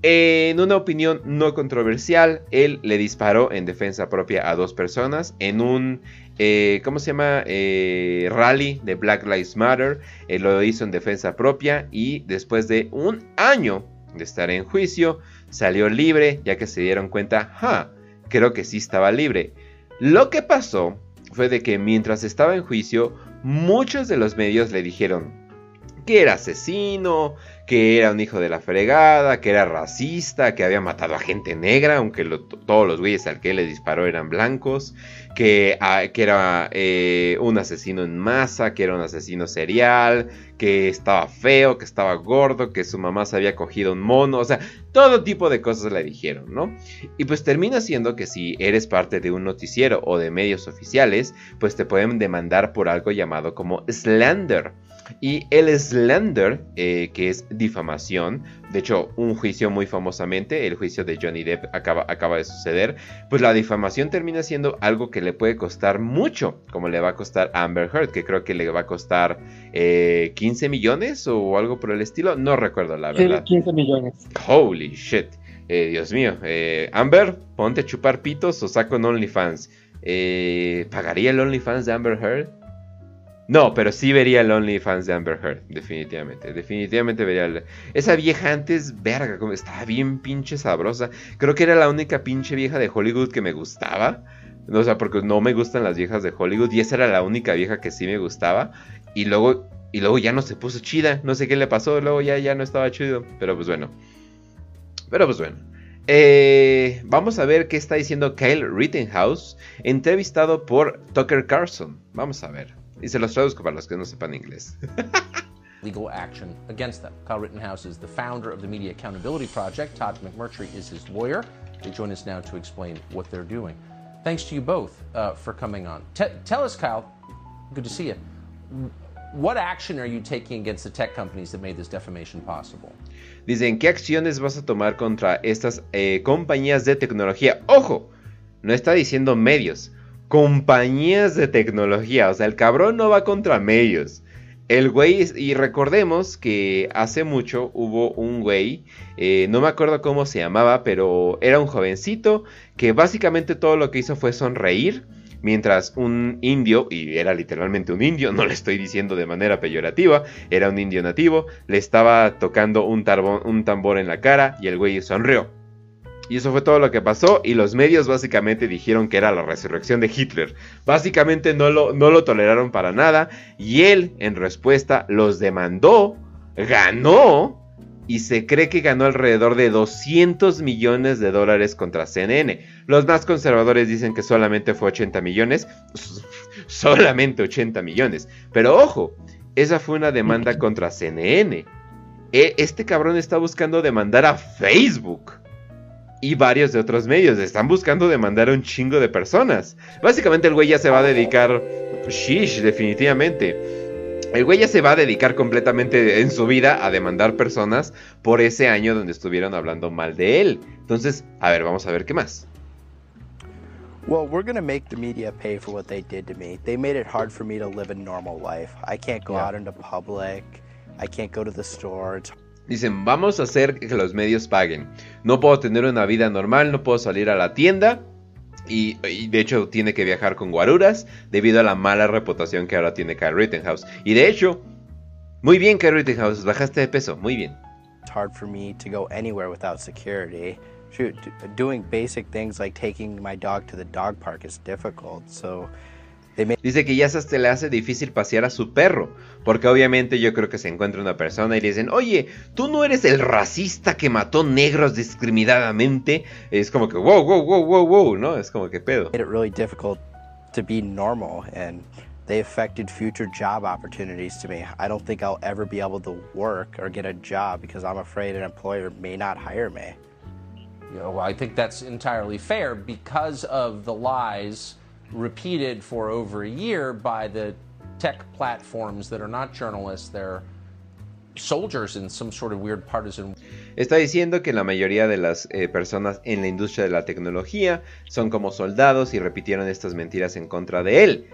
En una opinión no controversial, él le disparó en defensa propia a dos personas en un, eh, ¿cómo se llama? Eh, rally de Black Lives Matter. Él lo hizo en defensa propia y después de un año de estar en juicio, salió libre ya que se dieron cuenta, ja, creo que sí estaba libre. Lo que pasó fue de que mientras estaba en juicio, muchos de los medios le dijeron que era asesino, que era un hijo de la fregada, que era racista, que había matado a gente negra, aunque todos los güeyes al que le disparó eran blancos, que, ah, era eh, un asesino en masa, que era un asesino serial, que estaba feo, que estaba gordo, que su mamá se había cogido un mono, o sea, todo tipo de cosas le dijeron, ¿no? Y pues termina siendo que si eres parte de un noticiero o de medios oficiales, pues te pueden demandar por algo llamado como slander. Y el slander, eh, que es difamación, de hecho, un juicio muy famosamente, el juicio de Johnny Depp acaba, acaba de suceder, pues la difamación termina siendo algo que le puede costar mucho, como le va a costar a Amber Heard, que creo que le va a costar 15 eh, millones o algo por el estilo, no recuerdo la verdad. 15 millones. Holy shit. Eh, Dios mío, Amber, ponte a chupar pitos o saco un OnlyFans. ¿Pagaría el OnlyFans de Amber Heard? No, pero sí vería el OnlyFans de Amber Heard, definitivamente. Definitivamente vería. Esa vieja antes, verga, como estaba bien pinche sabrosa. Creo que era la única pinche vieja de Hollywood que me gustaba. O sea, porque no me gustan las viejas de Hollywood. Y esa era la única vieja que sí me gustaba. Y luego, y luego ya no se puso chida. No sé qué le pasó. Luego ya, ya no estaba chido. Pero pues bueno. Pero pues bueno. Eh, vamos a ver qué está diciendo Kyle Rittenhouse, entrevistado por Tucker Carlson. Vamos a ver. Y se los traduzco para los que no sepan inglés. legal action against them. Kyle Rittenhouse is the founder of the Media Accountability Project. Todd McMurtry is his lawyer. They join us now to explain what they're doing. Thanks to you both uh, for coming on. T tell us, Kyle, good to see you. What action are you taking against the tech companies that made this defamation possible? Dicen, ¿qué acciones vas a tomar contra estas eh, compañías de tecnología? Ojo, no está diciendo medios compañías de tecnología. O sea, el cabrón no va contra medios. El güey, y recordemos que hace mucho hubo un güey, eh, no me acuerdo cómo se llamaba, pero era un jovencito que básicamente todo lo que hizo fue sonreír. Mientras un indio, y era literalmente un indio, no le estoy diciendo de manera peyorativa, era un indio nativo, le estaba tocando un, un tambor en la cara y el güey sonrió. Y eso fue todo lo que pasó y los medios básicamente dijeron que era la resurrección de Hitler. Básicamente no lo, no lo toleraron para nada y él en respuesta los demandó, ganó y se cree que ganó alrededor de 200 millones de dólares contra CNN. Los más conservadores dicen que solamente fue 80 millones. solamente 80 millones. Pero ojo, esa fue una demanda contra CNN. E, este cabrón está buscando demandar a Facebook y varios de otros medios. Están buscando demandar a un chingo de personas. Básicamente el güey ya se va a dedicar... Shish, definitivamente. El güey ya se va a dedicar completamente en su vida a demandar personas por ese año donde estuvieron hablando mal de él. Entonces, a ver, vamos a ver qué más. Well, we're going to make the media pay for what they did to me. They made it hard for me to live a normal life. I can't go out into public. I can't go to the store. Dicen, vamos a hacer que los medios paguen. No puedo tener una vida normal, no puedo salir a la tienda. Y, de hecho tiene que viajar con guaruras debido a la mala reputación que ahora tiene Kyle Rittenhouse. Y de hecho, muy bien Kyle Rittenhouse, bajaste de peso, muy bien. It's hard for me to go anywhere without security. doing basic things like taking my dog to the dog park is difficult. So Dice que ya se le hace difícil pasear a su perro, porque obviamente yo creo que se encuentra una persona y le dicen, oye, tú no eres el racista que mató negros discriminadamente. Es como que, wow, wow, wow, wow, wow, ¿no? Es como que pedo. Made it really difficult to be normal and they affected future job opportunities to me. I don't think I'll ever be able to work or get a job because I'm afraid an employer may not hire me. You know, well, I think that's entirely fair because of the lies repeated for over a year by the tech platforms that are not journalists. They're soldiers in some sort of weird partisan. Está diciendo que la mayoría de las eh, personas en la industria de la tecnología son como soldados y repitieron estas mentiras en contra de él.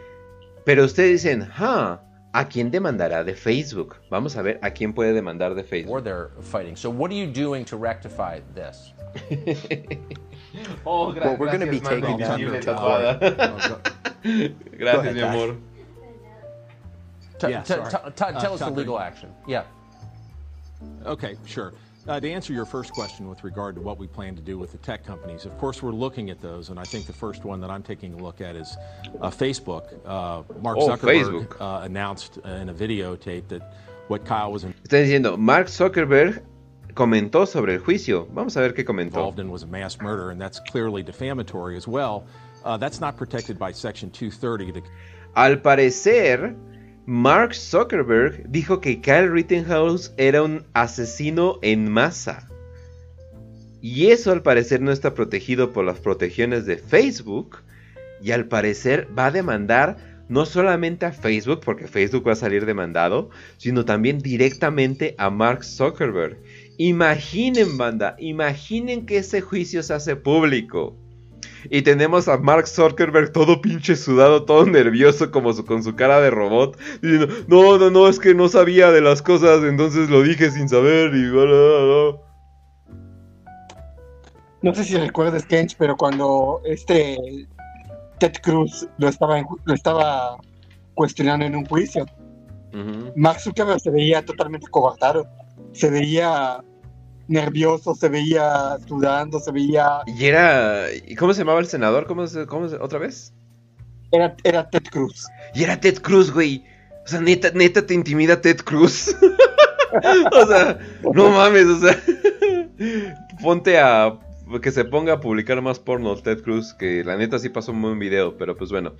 Pero ustedes dicen, ah, ¿a quién demandará de Facebook? Vamos a ver a quién puede demandar de Or Facebook. they're fighting. So, what are you doing to rectify this? oh, Well, we're gonna be taking down your tatuada. Gracias, ahead, mi amor. T- Yeah, t- t- t- Uh, tell us the Tucker. legal action. Yeah. Okay, sure. Uh, to answer your first question with regard to what we plan to do with the tech companies, of course, we're looking at those, and I think the first one that I'm taking a look at is uh, Facebook. Uh, Mark Oh, Zuckerberg Facebook. Uh, announced in a videotape that what Kyle was Está diciendo, Mark Zuckerberg comentó sobre el juicio. Vamos a ver qué comentó. involved in was a mass murder, and that's clearly defamatory as well. Uh, that's not protected by Section 230. The Al parecer, Mark Zuckerberg dijo que Kyle Rittenhouse era un asesino en masa. Y eso al parecer no está protegido por las protecciones de Facebook. Y al parecer va a demandar no solamente a Facebook, porque Facebook va a salir demandado, sino también directamente a Mark Zuckerberg. Imaginen, banda, imaginen que ese juicio se hace público. Y tenemos a Mark Zuckerberg todo pinche sudado, todo nervioso, como su- con su cara de robot. Diciendo, no, no, no, es que no sabía de las cosas, entonces lo dije sin saber. Y bla, bla, bla". No sé si recuerdas, Kench, pero cuando este Ted Cruz lo estaba, en lo estaba cuestionando en un juicio. Mark Zuckerberg se veía totalmente cobardado. Se veía nervioso, se veía sudando, se veía... Y era. ¿y ¿Cómo se llamaba el senador? ¿Cómo se, cómo se- ¿Otra vez? Era, era Ted Cruz. Y era Ted Cruz, güey. O sea, neta, neta te intimida Ted Cruz. o sea, no mames, o sea. Ponte a. Que se ponga a publicar más porno Ted Cruz. Que la neta sí pasó un buen video, pero pues bueno.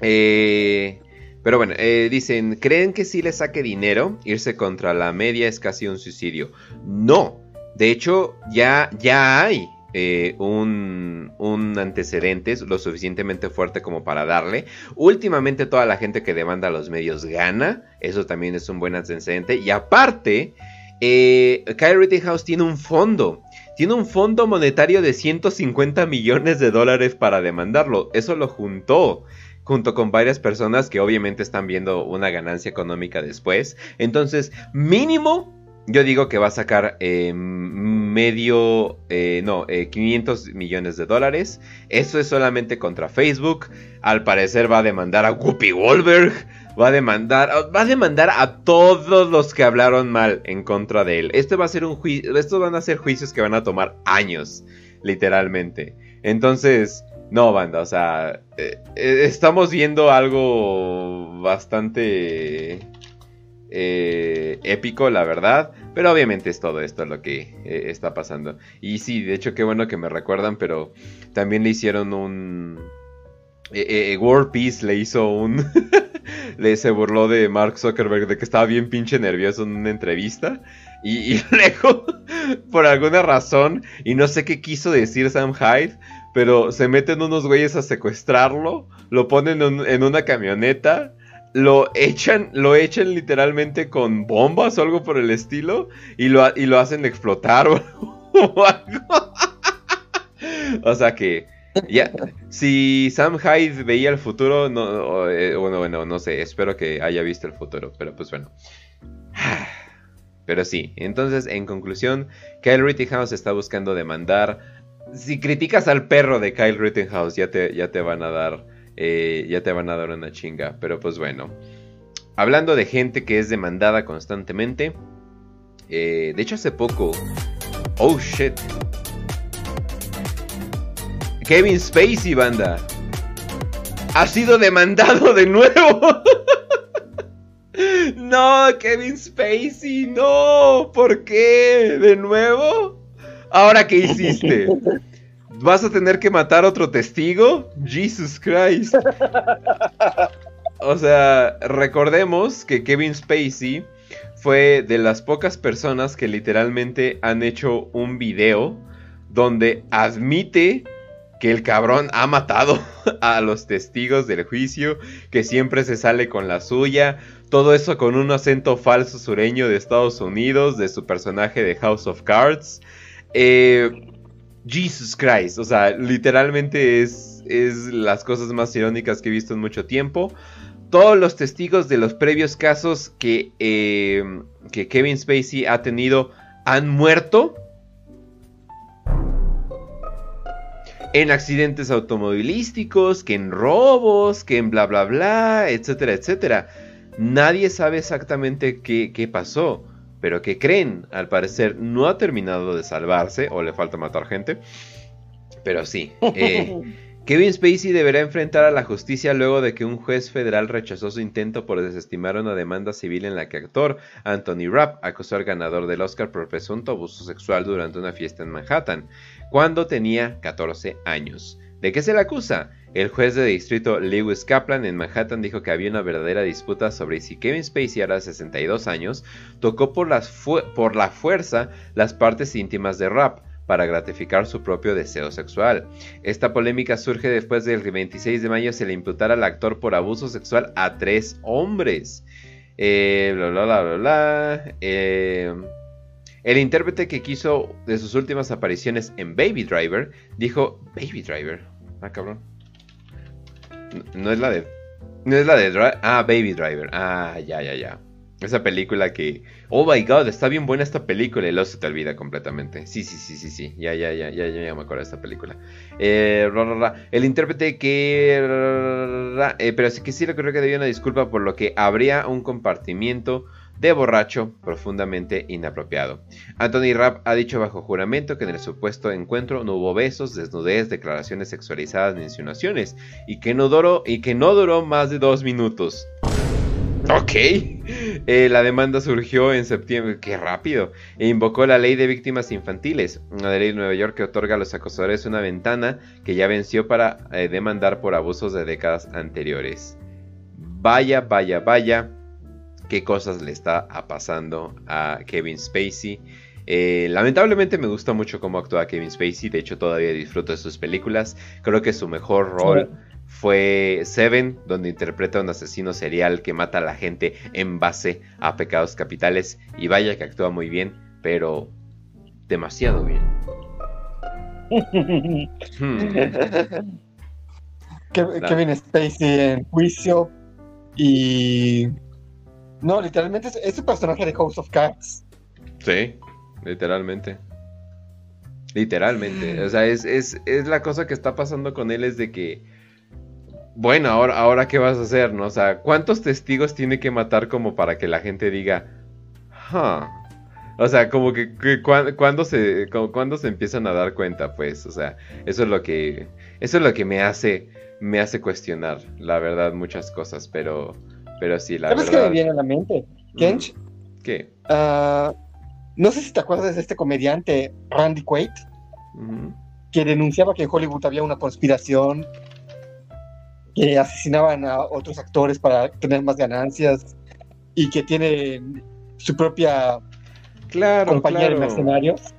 Eh, pero bueno, eh, dicen, ¿creen que si le saque dinero? Irse contra la media es casi un suicidio. No. De hecho, ya, ya hay eh, un, un antecedente lo suficientemente fuerte como para darle. Últimamente toda la gente que demanda a los medios gana. Eso también es un buen antecedente. Y aparte, eh, Kyle Rittenhouse tiene un fondo. Tiene un fondo monetario de 150 millones de dólares para demandarlo. Eso lo juntó junto con varias personas que obviamente están viendo una ganancia económica después. Entonces, mínimo, yo digo que va a sacar eh, medio, eh, no, eh, 500 millones de dólares. Eso es solamente contra Facebook. Al parecer va a demandar a Whoopi Goldberg. Va a demandar, va a demandar a todos los que hablaron mal en contra de él. Este va a ser un juicio, estos van a ser juicios que van a tomar años, literalmente. Entonces, no, banda, o sea, eh, eh, estamos viendo algo bastante eh, épico, la verdad. Pero obviamente es todo esto lo que está pasando. Y sí, de hecho, qué bueno que me recuerdan, pero también le hicieron un... World Peace le hizo un... le se burló de Mark Zuckerberg de que estaba bien pinche nervioso en una entrevista. Y, y luego, por alguna razón, y no sé qué quiso decir Sam Hyde, pero se meten unos güeyes a secuestrarlo, lo ponen en, una camioneta, lo echan, lo echan literalmente con bombas o algo por el estilo, y lo, y lo hacen explotar o, algo. o sea que, ya, si Sam Hyde veía el futuro, no, eh, bueno, bueno, no sé, espero que haya visto el futuro, pero pues bueno. Pero sí, entonces en conclusión, Kyle Rittenhouse está buscando demandar. Si criticas al perro de Kyle Rittenhouse, ya te, ya te van a dar. eh, ya te van a dar una chinga. Pero pues bueno. Hablando de gente que es demandada constantemente. eh, de hecho, hace poco. Oh shit. Kevin Spacey, banda. Ha sido demandado de nuevo. No, Kevin Spacey, no. ¿Por qué? ¿De nuevo? ¿Ahora qué hiciste? ¿Vas a tener que matar otro testigo? Jesus Christ. O sea, recordemos que Kevin Spacey fue de las pocas personas que literalmente han hecho un video donde admite que el cabrón ha matado a los testigos del juicio, que siempre se sale con la suya, todo eso con un acento falso sureño de Estados Unidos, de su personaje de House of Cards. Eh, Jesus Christ, o sea, literalmente es, es las cosas más irónicas que he visto en mucho tiempo. Todos los testigos de los previos casos que, eh, que Kevin Spacey ha tenido han muerto en accidentes automovilísticos, que en robos, que en bla bla bla, etcétera, etcétera. Nadie sabe exactamente qué, qué pasó, pero que creen, al parecer no ha terminado de salvarse o le falta matar gente. Pero sí, eh, Kevin Spacey deberá enfrentar a la justicia luego de que un juez federal rechazó su intento por desestimar una demanda civil en la que actor Anthony Rapp acusó al ganador del Oscar por presunto abuso sexual durante una fiesta en Manhattan, cuando tenía 14 años. ¿De qué se le acusa? El juez de distrito Lewis Kaplan en Manhattan dijo que había una verdadera disputa sobre si Kevin Spacey, ahora 62 años, tocó por, la fuerza las partes íntimas de Rapp para gratificar su propio deseo sexual. Esta polémica surge después del que el 26 de mayo se le imputara al actor por abuso sexual a tres hombres. Eh, bla, bla, bla, bla, eh, el intérprete que quiso de sus últimas apariciones en Baby Driver dijo: Baby Driver. Ah, cabrón. No, es la de. No es la de. Ah, Baby Driver. Ah, ya, ya, ya. Esa película que. Oh my god, está bien buena esta película. Y luego se te olvida completamente. Sí, sí, sí, sí, sí. Ya, ya, ya, ya, ya, me acuerdo de esta película. Eh, el intérprete que. Eh, pero sí que sí, lo creo que debía una disculpa por lo que habría un compartimiento de borracho profundamente inapropiado. Anthony Rapp ha dicho bajo juramento que en el supuesto encuentro no hubo besos, desnudez, declaraciones sexualizadas ni insinuaciones y que no duró, y que no duró más de dos minutos. Ok. Eh, la demanda surgió en septiembre, qué rápido, e invocó la ley de víctimas infantiles, una ley de Nueva York que otorga a los acosadores una ventana que ya venció para eh, demandar por abusos de décadas anteriores. Vaya, vaya, vaya, qué cosas le está pasando a Kevin Spacey. Eh, lamentablemente me gusta mucho cómo actúa Kevin Spacey, de hecho todavía disfruto de sus películas. Creo que su mejor rol fue Seven, donde interpreta a un asesino serial que mata a la gente en base a pecados capitales. Y vaya que actúa muy bien, pero demasiado bien. Hmm. Kevin Spacey en juicio y no, literalmente es, un personaje de House of Cards. Sí, literalmente. Literalmente. O sea, es, es, es, la cosa que está pasando con él es de que. Bueno, ahora, ahora qué vas a hacer, ¿no? O sea, ¿cuántos testigos tiene que matar como para que la gente diga. O sea, como que, cuando, se, cuando se empiezan a dar cuenta, pues. O sea, eso es lo que. Eso es lo que me hace. Me hace cuestionar, la verdad, muchas cosas. Pero. Pero sí, la ¿Sabes qué me viene a la mente? Kench. ¿Qué? Ah, no sé si te acuerdas de este comediante Randy Quaid, que denunciaba que en Hollywood había una conspiración, que asesinaban a otros actores para tener más ganancias y que tiene su propia claro, compañía de mercenarios.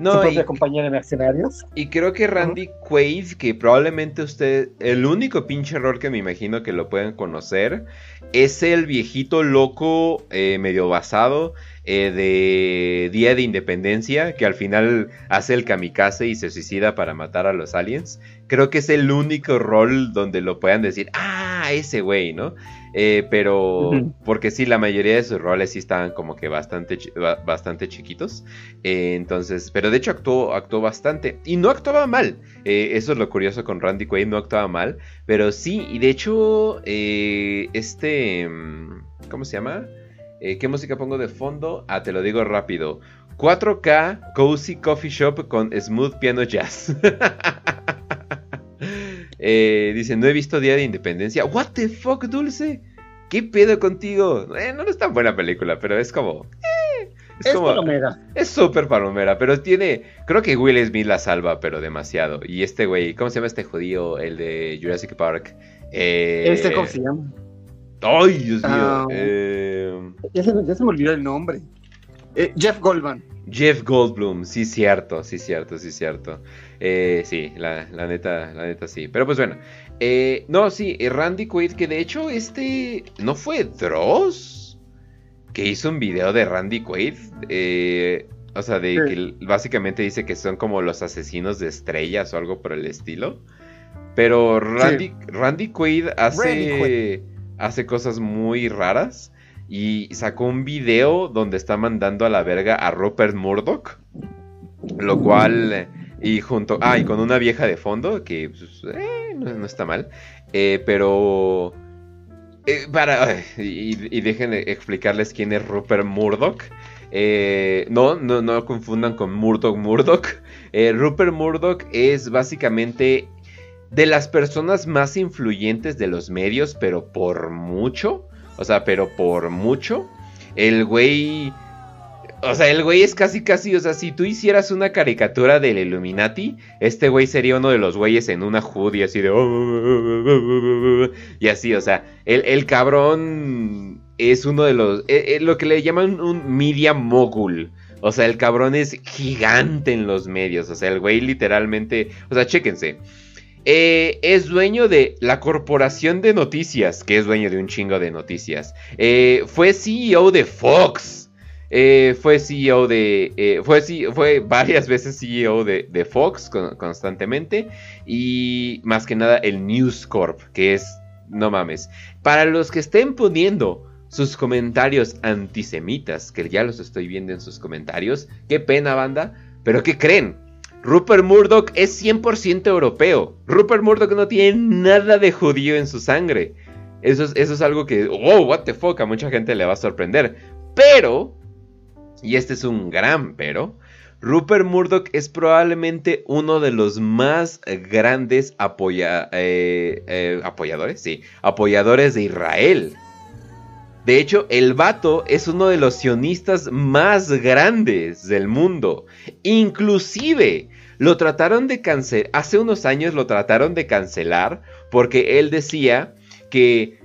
No, su propia compañía de mercenarios. Y creo que Randy Quaid, que probablemente usted, el único pinche error que me imagino que lo pueden conocer, es el viejito loco eh, medio basado eh, de Día de Independencia, que al final hace el kamikaze y se suicida para matar a los aliens. Creo que es el único rol donde lo puedan decir, ah, ese güey, ¿no? Eh, pero, porque sí, la mayoría de sus roles sí estaban como que bastante, bastante chiquitos. Eh, entonces, pero de hecho actuó, actuó bastante. Y no actuaba mal. Eh, eso es lo curioso con Randy Quaid, no actuaba mal. Pero sí, y de hecho, este... Mm, ¿Cómo se llama? ¿Qué música pongo de fondo? Ah, te lo digo rápido. 4K Cozy Coffee Shop con Smooth Piano Jazz. Eh, dice, no he visto Día de Independencia. What the fuck, Dulce? ¿Qué pedo contigo? Eh, no es tan buena película, pero es como... Eh, es, como, palomera. Es súper palomera, pero tiene... Creo que Will Smith la salva, pero demasiado. Y este güey, ¿cómo se llama este judío? El de Jurassic Park. Eh, ¿Este cómo se llama? ¡Ay, Dios mío! Ah, ya, se, me olvidó el nombre. Eh, Jeff Goldman. Jeff Goldblum, sí cierto, sí cierto, sí cierto. Eh, sí, la, la, neta, la neta sí. Pero pues bueno. Eh, no, sí, Randy Quaid, que de hecho este... ¿No fue Dross? Que hizo un video de Randy Quaid. Eh, o sea, de que básicamente dice que son como los asesinos de estrellas o algo por el estilo. Pero Randy, Randy Quaid hace, hace cosas muy raras. Y sacó un video donde está mandando a la verga a Rupert Murdoch. Lo cual. Y junto. Ah, y con una vieja de fondo. Que pues, eh, no, está mal. Eh, pero. Eh, para. Y, y, dejen explicarles quién es Rupert Murdoch. no, no, no confundan con Murdoch Murdoch. Rupert Murdoch es básicamente de las personas más influyentes de los medios, pero por mucho. O sea, pero por mucho. El güey. O sea, el güey es casi, casi. O sea, si tú hicieras una caricatura del Illuminati, este güey sería uno de los güeyes en una hoodie así de. Y así, o sea, el, el cabrón es uno de los. lo que le llaman un media mogul. O sea, el cabrón es gigante en los medios. O sea, el güey literalmente. O sea, chéquense. Eh, es dueño de la corporación de noticias, que es dueño de un chingo de noticias. Eh, fue CEO de Fox. Eh, fue CEO de. fue, varias veces CEO de, de Fox constantemente. Y más que nada el News Corp, que es. No mames. Para los que estén poniendo sus comentarios antisemitas, que ya los estoy viendo en sus comentarios. Qué pena, banda. Pero ¿qué creen? Rupert Murdoch es 100% europeo. Rupert Murdoch no tiene nada de judío en su sangre. Eso es, algo que, oh, what the fuck, a mucha gente le va a sorprender. Pero, y este es un gran pero, Rupert Murdoch es probablemente uno de los más grandes eh, eh, apoyadores, sí, apoyadores de Israel. De hecho, el vato es uno de los sionistas más grandes del mundo. Inclusive, lo trataron de cancelar, hace unos años lo trataron de cancelar porque él decía que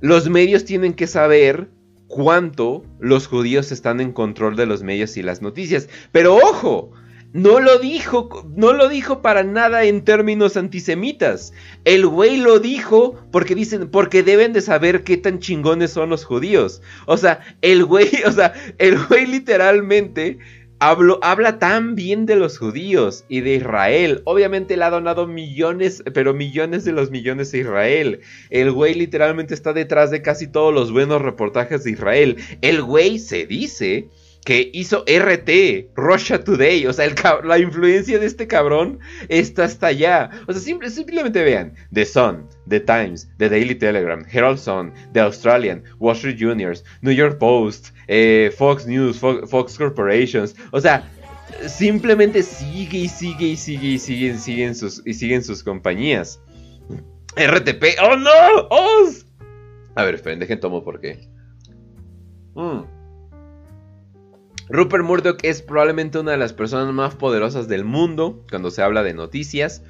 los medios tienen que saber cuánto los judíos están en control de los medios y las noticias. Pero ojo, no lo dijo, no lo dijo para nada en términos antisemitas. El güey lo dijo porque dicen, porque deben de saber qué tan chingones son los judíos. O sea, el güey, o sea, el güey literalmente habla tan bien de los judíos y de Israel. Obviamente le ha donado millones, pero millones de los millones a Israel. El güey literalmente está detrás de casi todos los buenos reportajes de Israel. El güey se dice que hizo RT, Russia Today. O sea, la influencia de este cabrón está hasta allá. O sea, simplemente vean: The Sun, The Times, The Daily Telegram, Herald Sun, The Australian, Wall Street Juniors, New York Post, eh, Fox News, Fox, Corporations. O sea, simplemente sigue y sigue y sigue y siguen, sus, y siguen sus compañías. RTP, oh no, oh. A ver, esperen, dejen tomo porque. Mm. Rupert Murdoch es probablemente una de las personas más poderosas del mundo cuando se habla de noticias.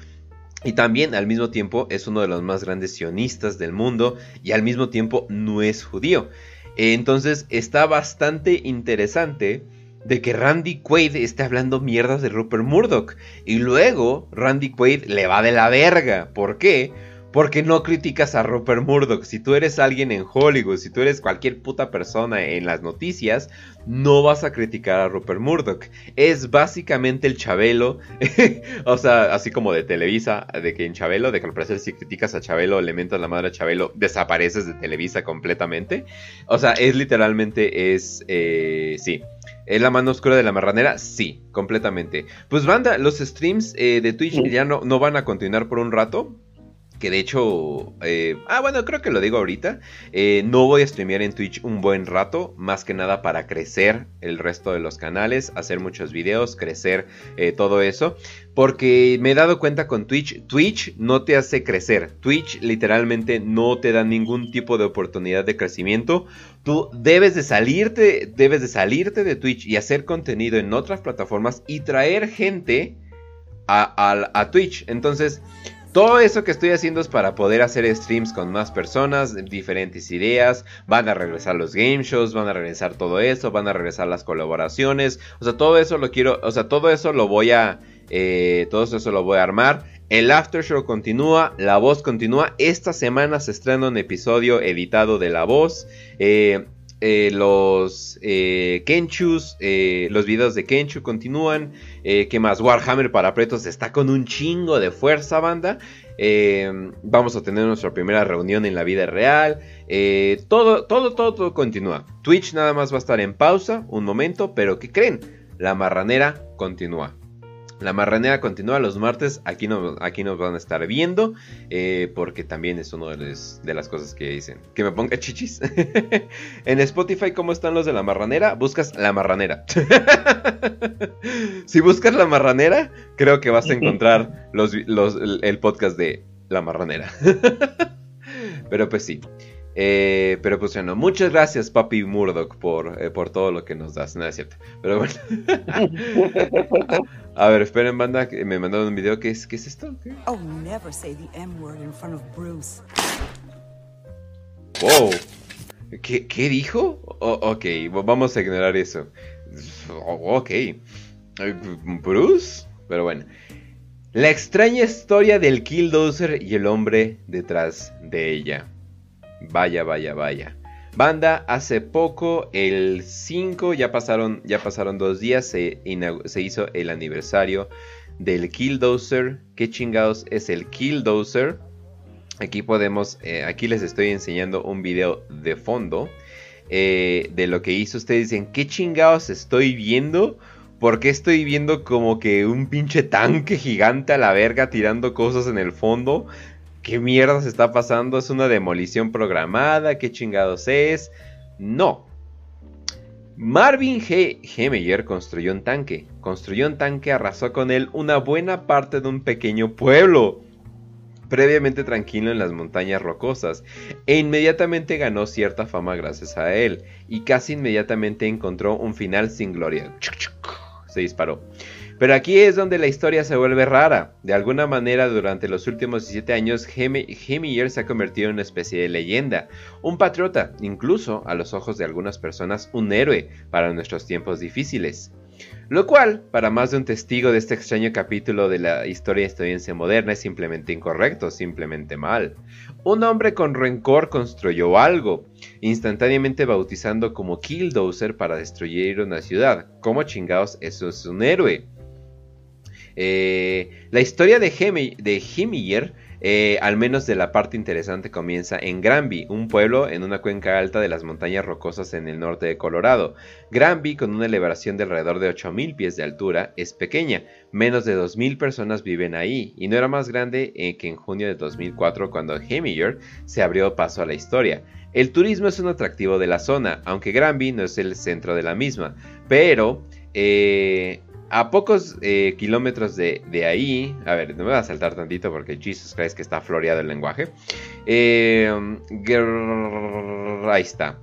Y también al mismo tiempo es uno de los más grandes sionistas del mundo y al mismo tiempo no es judío. Entonces está bastante interesante de que Randy Quaid esté hablando mierdas de Rupert Murdoch. Y luego Randy Quaid le va de la verga. ¿Por qué? Porque no criticas a Rupert Murdoch. Si tú eres alguien en Hollywood, si tú eres cualquier puta persona en las noticias, no vas a criticar a Rupert Murdoch. Es básicamente el Chabelo, o sea, así como de Televisa, de que en Chabelo, de que al parecer si criticas a Chabelo, le mentas la madre a Chabelo, desapareces de Televisa completamente. O sea, es literalmente, es, eh, sí. ¿Es la mano oscura de la marranera? Sí, completamente. Pues banda, los streams eh, de Twitch ya no, no van a continuar por un rato que de hecho, eh, ah bueno, creo que lo digo ahorita, eh, no voy a streamear en Twitch un buen rato, más que nada para crecer el resto de los canales, hacer muchos videos, crecer eh, todo eso, porque me he dado cuenta con Twitch, Twitch no te hace crecer, Twitch literalmente no te da ningún tipo de oportunidad de crecimiento, tú debes de salirte, debes de salirte de Twitch y hacer contenido en otras plataformas y traer gente a, a Twitch, entonces Todo eso que estoy haciendo es para poder hacer streams con más personas, diferentes ideas, van a regresar los game shows, van a regresar todo eso, van a regresar las colaboraciones, o sea, todo eso lo quiero, o sea, todo eso lo voy a, eh, todo eso lo voy a armar. El after show continúa, la voz continúa. Esta semana se estrena un episodio editado de la voz. Eh, eh, los Kenchus, los videos de Kenchu continúan. Que más? Warhammer para pretos está con un chingo de fuerza, banda. vamos a tener nuestra primera reunión en la vida real. todo, todo, todo, todo continúa. Twitch nada más va a estar en pausa un momento, pero ¿qué creen? La marranera continúa. La marranera continúa los martes. Aquí, aquí nos van a estar viendo. Eh, porque también es una de, las cosas que dicen. Que me ponga chichis. en Spotify, ¿cómo están los de la marranera? Buscas la marranera. si buscas la marranera, creo que vas a encontrar el podcast de la marranera. Pero pues sí. Eh, pero pues bueno, muchas gracias Papi Murdoch por, eh, por todo lo que nos das. No es cierto. Pero bueno. A ver, esperen, banda. Me mandaron un video. ¿Qué es, qué es esto? ¿Qué? Oh, never say the M word in front of Bruce. Wow. ¿Qué, qué dijo? ok, vamos a ignorar eso. ok. Bruce. Pero bueno. La extraña historia del Killdozer y el hombre detrás de ella. Vaya, vaya, vaya. Banda, hace poco, el 5, ya pasaron, ya pasaron dos días, se, hizo el aniversario del Killdozer. ¿Qué chingados es el Killdozer? Aquí podemos, eh, aquí les estoy enseñando un video de fondo eh, de lo que hizo. Ustedes dicen, ¿qué chingados estoy viendo? Porque estoy viendo como que un pinche tanque gigante a la verga tirando cosas en el fondo? ¿Qué mierda se está pasando? ¿Es una demolición programada? ¿Qué chingados es? No. Marvin G. Hemeyer construyó un tanque. Construyó un tanque, arrasó con él una buena parte de un pequeño pueblo previamente tranquilo en las montañas rocosas, e inmediatamente ganó cierta fama gracias a él, y casi inmediatamente encontró un final sin gloria. Se disparó. Pero aquí es donde la historia se vuelve rara. De alguna manera, durante los últimos 17 años, Hemier se ha convertido en una especie de leyenda, un patriota, incluso a los ojos de algunas personas, un héroe para nuestros tiempos difíciles. Lo cual, para más de un testigo de este extraño capítulo de la historia estadounidense moderna, es simplemente incorrecto, simplemente mal. Un hombre con rencor construyó algo, instantáneamente bautizando como Killdozer para destruir una ciudad. ¿Cómo chingados eso es un héroe? Eh, la historia de, Hemier, eh, al menos de la parte interesante, comienza en Granby, un pueblo en una cuenca alta de las montañas rocosas en el norte de Colorado. Granby, con una elevación de alrededor de 8.000 pies de altura, es pequeña. Menos de 2.000 personas viven ahí, y no era más grande eh, que en junio de 2004 cuando Hemier se abrió paso a la historia. El turismo es un atractivo de la zona, aunque Granby no es el centro de la misma, pero a pocos eh, kilómetros de, ahí, a ver, no me voy a saltar tantito porque Jesus Christ que está floreado el lenguaje. Eh, ahí está.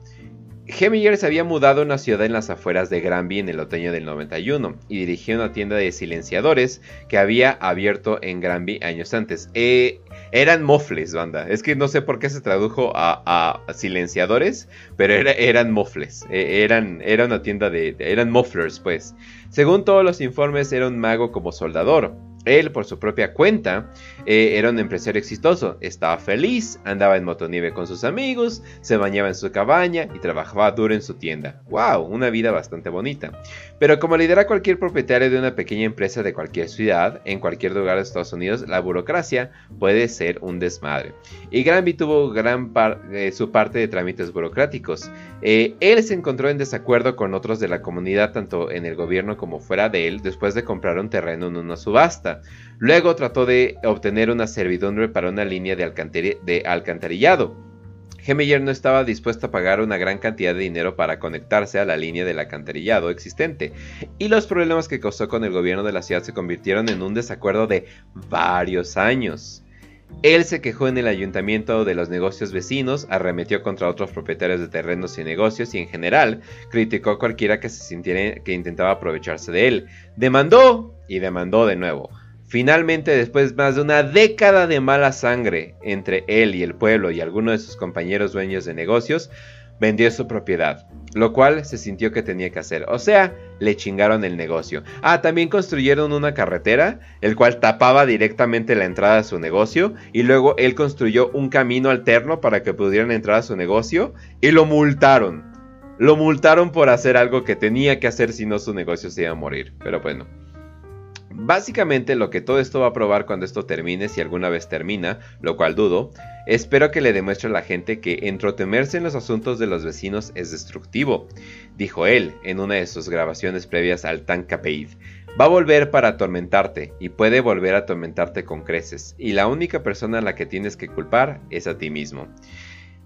Heminger se había mudado a una ciudad en las afueras de Granby en el otoño del 91 y dirigía una tienda de silenciadores que había abierto en Granby años antes. Eh, eran mofles, banda. Es que no sé por qué se tradujo a, silenciadores, pero eran mofles. eran, era una tienda de, Eran mufflers, pues. Según todos los informes, era un mago como soldador. Él, por su propia cuenta, eh, era un empresario exitoso, estaba feliz, andaba en motonieve con sus amigos, se bañaba en su cabaña y trabajaba duro en su tienda. ¡Wow! Una vida bastante bonita. Pero como lidera cualquier propietario de una pequeña empresa de cualquier ciudad, en cualquier lugar de Estados Unidos, la burocracia puede ser un desmadre. Y Granby tuvo gran eh, su parte de trámites burocráticos. Eh, él se encontró en desacuerdo con otros de la comunidad, tanto en el gobierno como fuera de él, después de comprar un terreno en una subasta. Luego trató de obtener una servidumbre para una línea de, alcantarillado. Gemeyer no estaba dispuesto a pagar una gran cantidad de dinero para conectarse a la línea del alcantarillado existente, y los problemas que causó con el gobierno de la ciudad se convirtieron en un desacuerdo de varios años. Él se quejó en el ayuntamiento de los negocios vecinos, arremetió contra otros propietarios de terrenos y negocios y en general criticó a cualquiera que se sintiera que intentaba aprovecharse de él. Demandó y demandó de nuevo. Finalmente, después de más de una década de mala sangre entre él y el pueblo y algunos de sus compañeros dueños de negocios, vendió su propiedad, lo cual se sintió que tenía que hacer. O sea, le chingaron el negocio. Ah, también construyeron una carretera, el cual tapaba directamente la entrada a su negocio, y luego él construyó un camino alterno para que pudieran entrar a su negocio, y lo multaron. Lo multaron por hacer algo que tenía que hacer si no su negocio se iba a morir. Pero bueno. Básicamente lo que todo esto va a probar cuando esto termine, si alguna vez termina, lo cual dudo, espero que le demuestre a la gente que entrotemerse en los asuntos de los vecinos es destructivo, dijo él en una de sus grabaciones previas al Tankapaid. Va a volver para atormentarte y puede volver a atormentarte con creces, y la única persona a la que tienes que culpar es a ti mismo.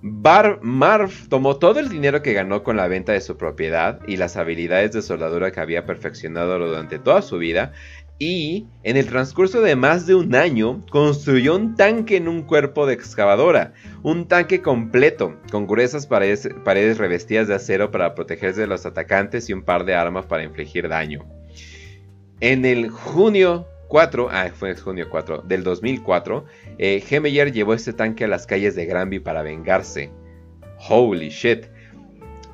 Bar Marv tomó todo el dinero que ganó con la venta de su propiedad y las habilidades de soldadura que había perfeccionado durante toda su vida y en el transcurso de más de un año construyó un tanque en un cuerpo de excavadora, un tanque completo, con gruesas paredes, revestidas de acero para protegerse de los atacantes y un par de armas para infligir daño. En el junio 4, ah, fue junio 4 del 2004, eh, llevó este tanque a las calles de Granby para vengarse. Holy shit.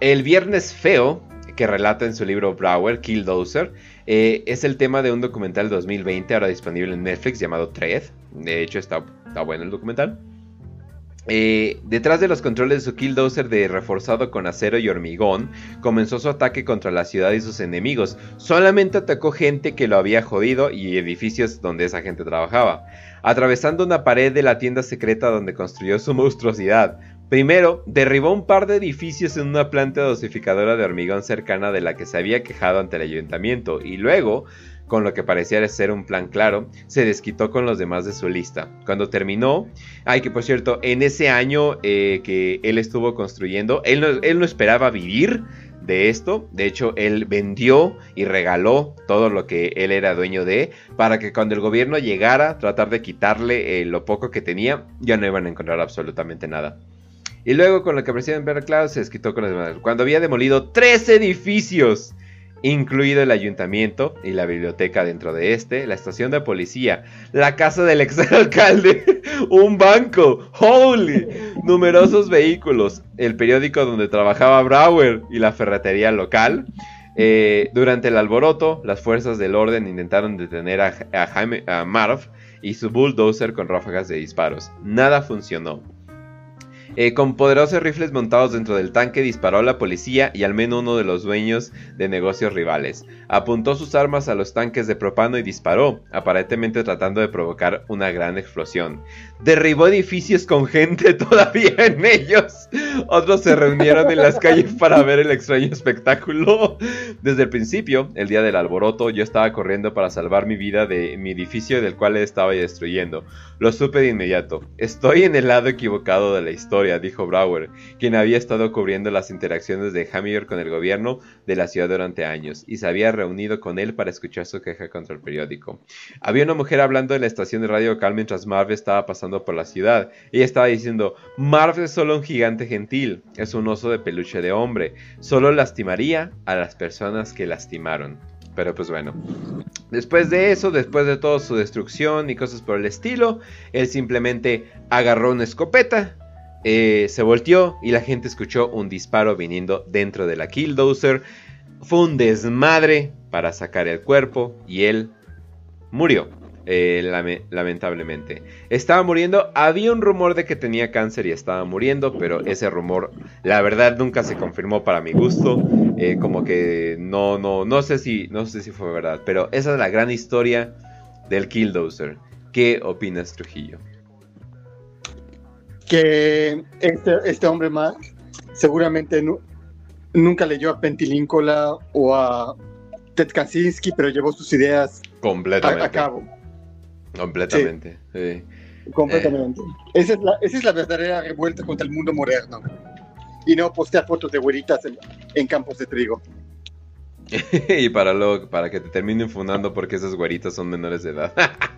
El viernes feo, que relata en su libro Brower, Killdozer, eh, es el tema de un documental 2020, ahora disponible en Netflix, llamado Thread. De hecho, está, está bueno el documental. Eh, detrás de los controles de su killdozer de reforzado con acero y hormigón, comenzó su ataque contra la ciudad y sus enemigos. Solamente atacó gente que lo había jodido y edificios donde esa gente trabajaba, atravesando una pared de la tienda secreta donde construyó su monstruosidad. Primero, derribó un par de edificios en una planta dosificadora de hormigón cercana de la que se había quejado ante el ayuntamiento y luego, con lo que parecía ser un plan claro, se desquitó con los demás de su lista. Cuando terminó, ay que por cierto, en ese año eh, que él estuvo construyendo, él no, él no esperaba vivir de esto. De hecho, él vendió y regaló todo lo que él era dueño de para que cuando el gobierno llegara a tratar de quitarle eh, lo poco que tenía, ya no iban a encontrar absolutamente nada. Y luego con lo que aparecía en Cloud se desquitó con las demás. Cuando había demolido tres edificios, incluido el ayuntamiento y la biblioteca dentro de este, la estación de policía, la casa del ex alcalde, un banco, holy, numerosos vehículos, el periódico donde trabajaba Brower y la ferretería local. Eh, durante el alboroto, las fuerzas del orden intentaron detener a, Jaime, a Marv y su bulldozer con ráfagas de disparos. Nada funcionó. Eh, con poderosos rifles montados dentro del tanque disparó a la policía y al menos uno de los dueños de negocios rivales. Apuntó sus armas a los tanques de propano y disparó, aparentemente tratando de provocar una gran explosión. Derribó edificios con gente todavía en ellos. Otros se reunieron en las calles para ver el extraño espectáculo. Desde el principio, el día del alboroto, yo estaba corriendo para salvar mi vida de mi edificio del cual estaba destruyendo. Lo supe de inmediato. Estoy en el lado equivocado de la historia dijo Brower, quien había estado cubriendo las interacciones de Hammer con el gobierno de la ciudad durante años, y se había reunido con él para escuchar su queja contra el periódico. Había una mujer hablando en la estación de radio local mientras Marv estaba pasando por la ciudad. Ella estaba diciendo, Marv es solo un gigante gentil, es un oso de peluche de hombre, solo lastimaría a las personas que lastimaron. Pero pues bueno, después de eso, después de toda su destrucción y cosas por el estilo, él simplemente agarró una escopeta, eh, se volteó y la gente escuchó un disparo viniendo dentro de la Killdozer. Fue un desmadre para sacar el cuerpo y él murió. Eh, lamentablemente. Estaba muriendo. Había un rumor de que tenía cáncer y estaba muriendo, pero ese rumor, la verdad, nunca se confirmó para mi gusto. Eh, como que no, no, no sé si, no sé si fue verdad. Pero esa es la gran historia del Killdozer. ¿Qué opinas, Trujillo? Que este, este hombre más seguramente nunca leyó a Pentilíncola o a Ted Kaczynski, pero llevó sus ideas completamente a, cabo. Completamente, sí. Completamente. Esa, es la, esa es la verdadera revuelta contra el mundo moderno. Y no postear fotos de güeritas en, campos de trigo. y para, lo, para que te terminen fundando porque esas güeritas son menores de edad.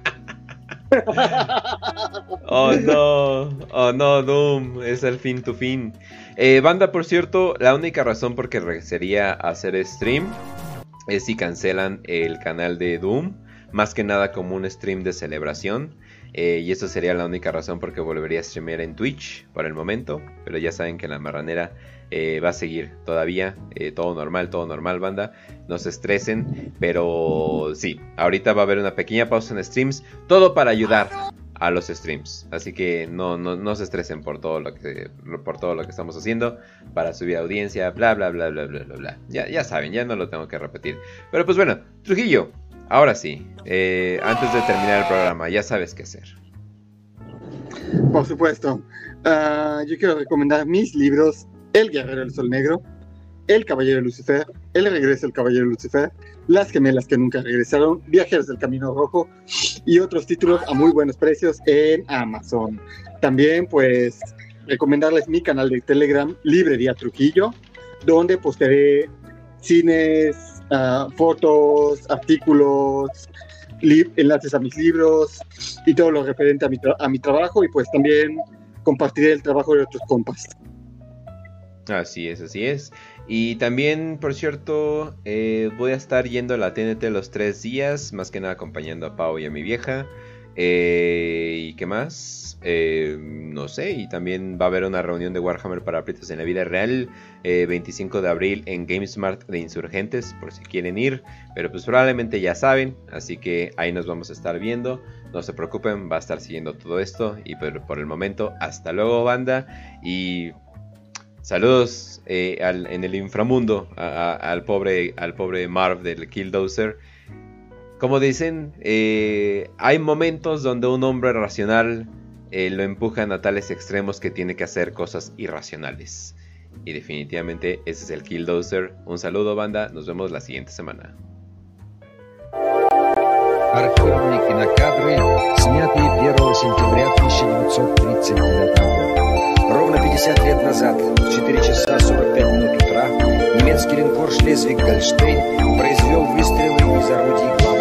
oh no, oh no, Doom, es el fin to fin. Eh, banda, por cierto, la única razón por que sería hacer stream es si cancelan el canal de Doom. más que nada como un stream de celebración. Eh, y eso sería la única razón por que volvería a streamear en Twitch por el momento. Pero ya saben que la marranera eh, va a seguir todavía. Eh, todo normal, todo normal, banda. No se estresen. Pero sí, ahorita va a haber una pequeña pausa en streams. Todo para ayudar a los streams. Así que no, no, no se estresen por todo lo que por todo lo que estamos haciendo para subir audiencia, bla bla bla bla bla bla bla. Ya, ya saben, ya no lo tengo que repetir. Pero pues bueno, Trujillo, ahora sí, eh, antes de terminar el programa, ya sabes qué hacer. Por supuesto. Ah, yo quiero recomendar mis libros El Guerrero del Sol Negro, El Caballero Lucifer, El Regreso del Caballero Lucifer, Las Gemelas que Nunca Regresaron, Viajeros del Camino Rojo y otros títulos a muy buenos precios en Amazon. También pues recomendarles mi canal de Telegram, Librería Trujillo, donde postearé cines, ah, fotos, artículos, enlaces a mis libros y todo lo referente a mi, a mi trabajo y pues también compartiré el trabajo de otros compas. Así es, así es. Y también, por cierto, eh, voy a estar yendo a la TNT los tres días, más que nada acompañando a Pau y a mi vieja. Eh, ¿Y qué más? Eh, no sé, y también va a haber una reunión de Warhammer para aprietos en la vida real, eh, 25 de abril en GameSmart de Insurgentes, por si quieren ir, pero pues probablemente ya saben, así que ahí nos vamos a estar viendo, no se preocupen, va a estar siguiendo todo esto, y por, por el momento, hasta luego banda, y Saludos eh, al- en el inframundo a- a- al, pobre, al pobre Marv del Killdozer. Como dicen, eh, hay momentos donde un hombre racional eh, lo empujan a tales extremos que tiene que hacer cosas irracionales. Y definitivamente ese es el Killdozer. Un saludo banda, nos vemos la siguiente semana. Архивные кинокадры, снятые 1 сентября 1939 года. Ровно 50 лет назад, в 4 часа 45 минут утра, немецкий линкор «Шлезвиг-Гольштейн» произвел выстрелы из орудий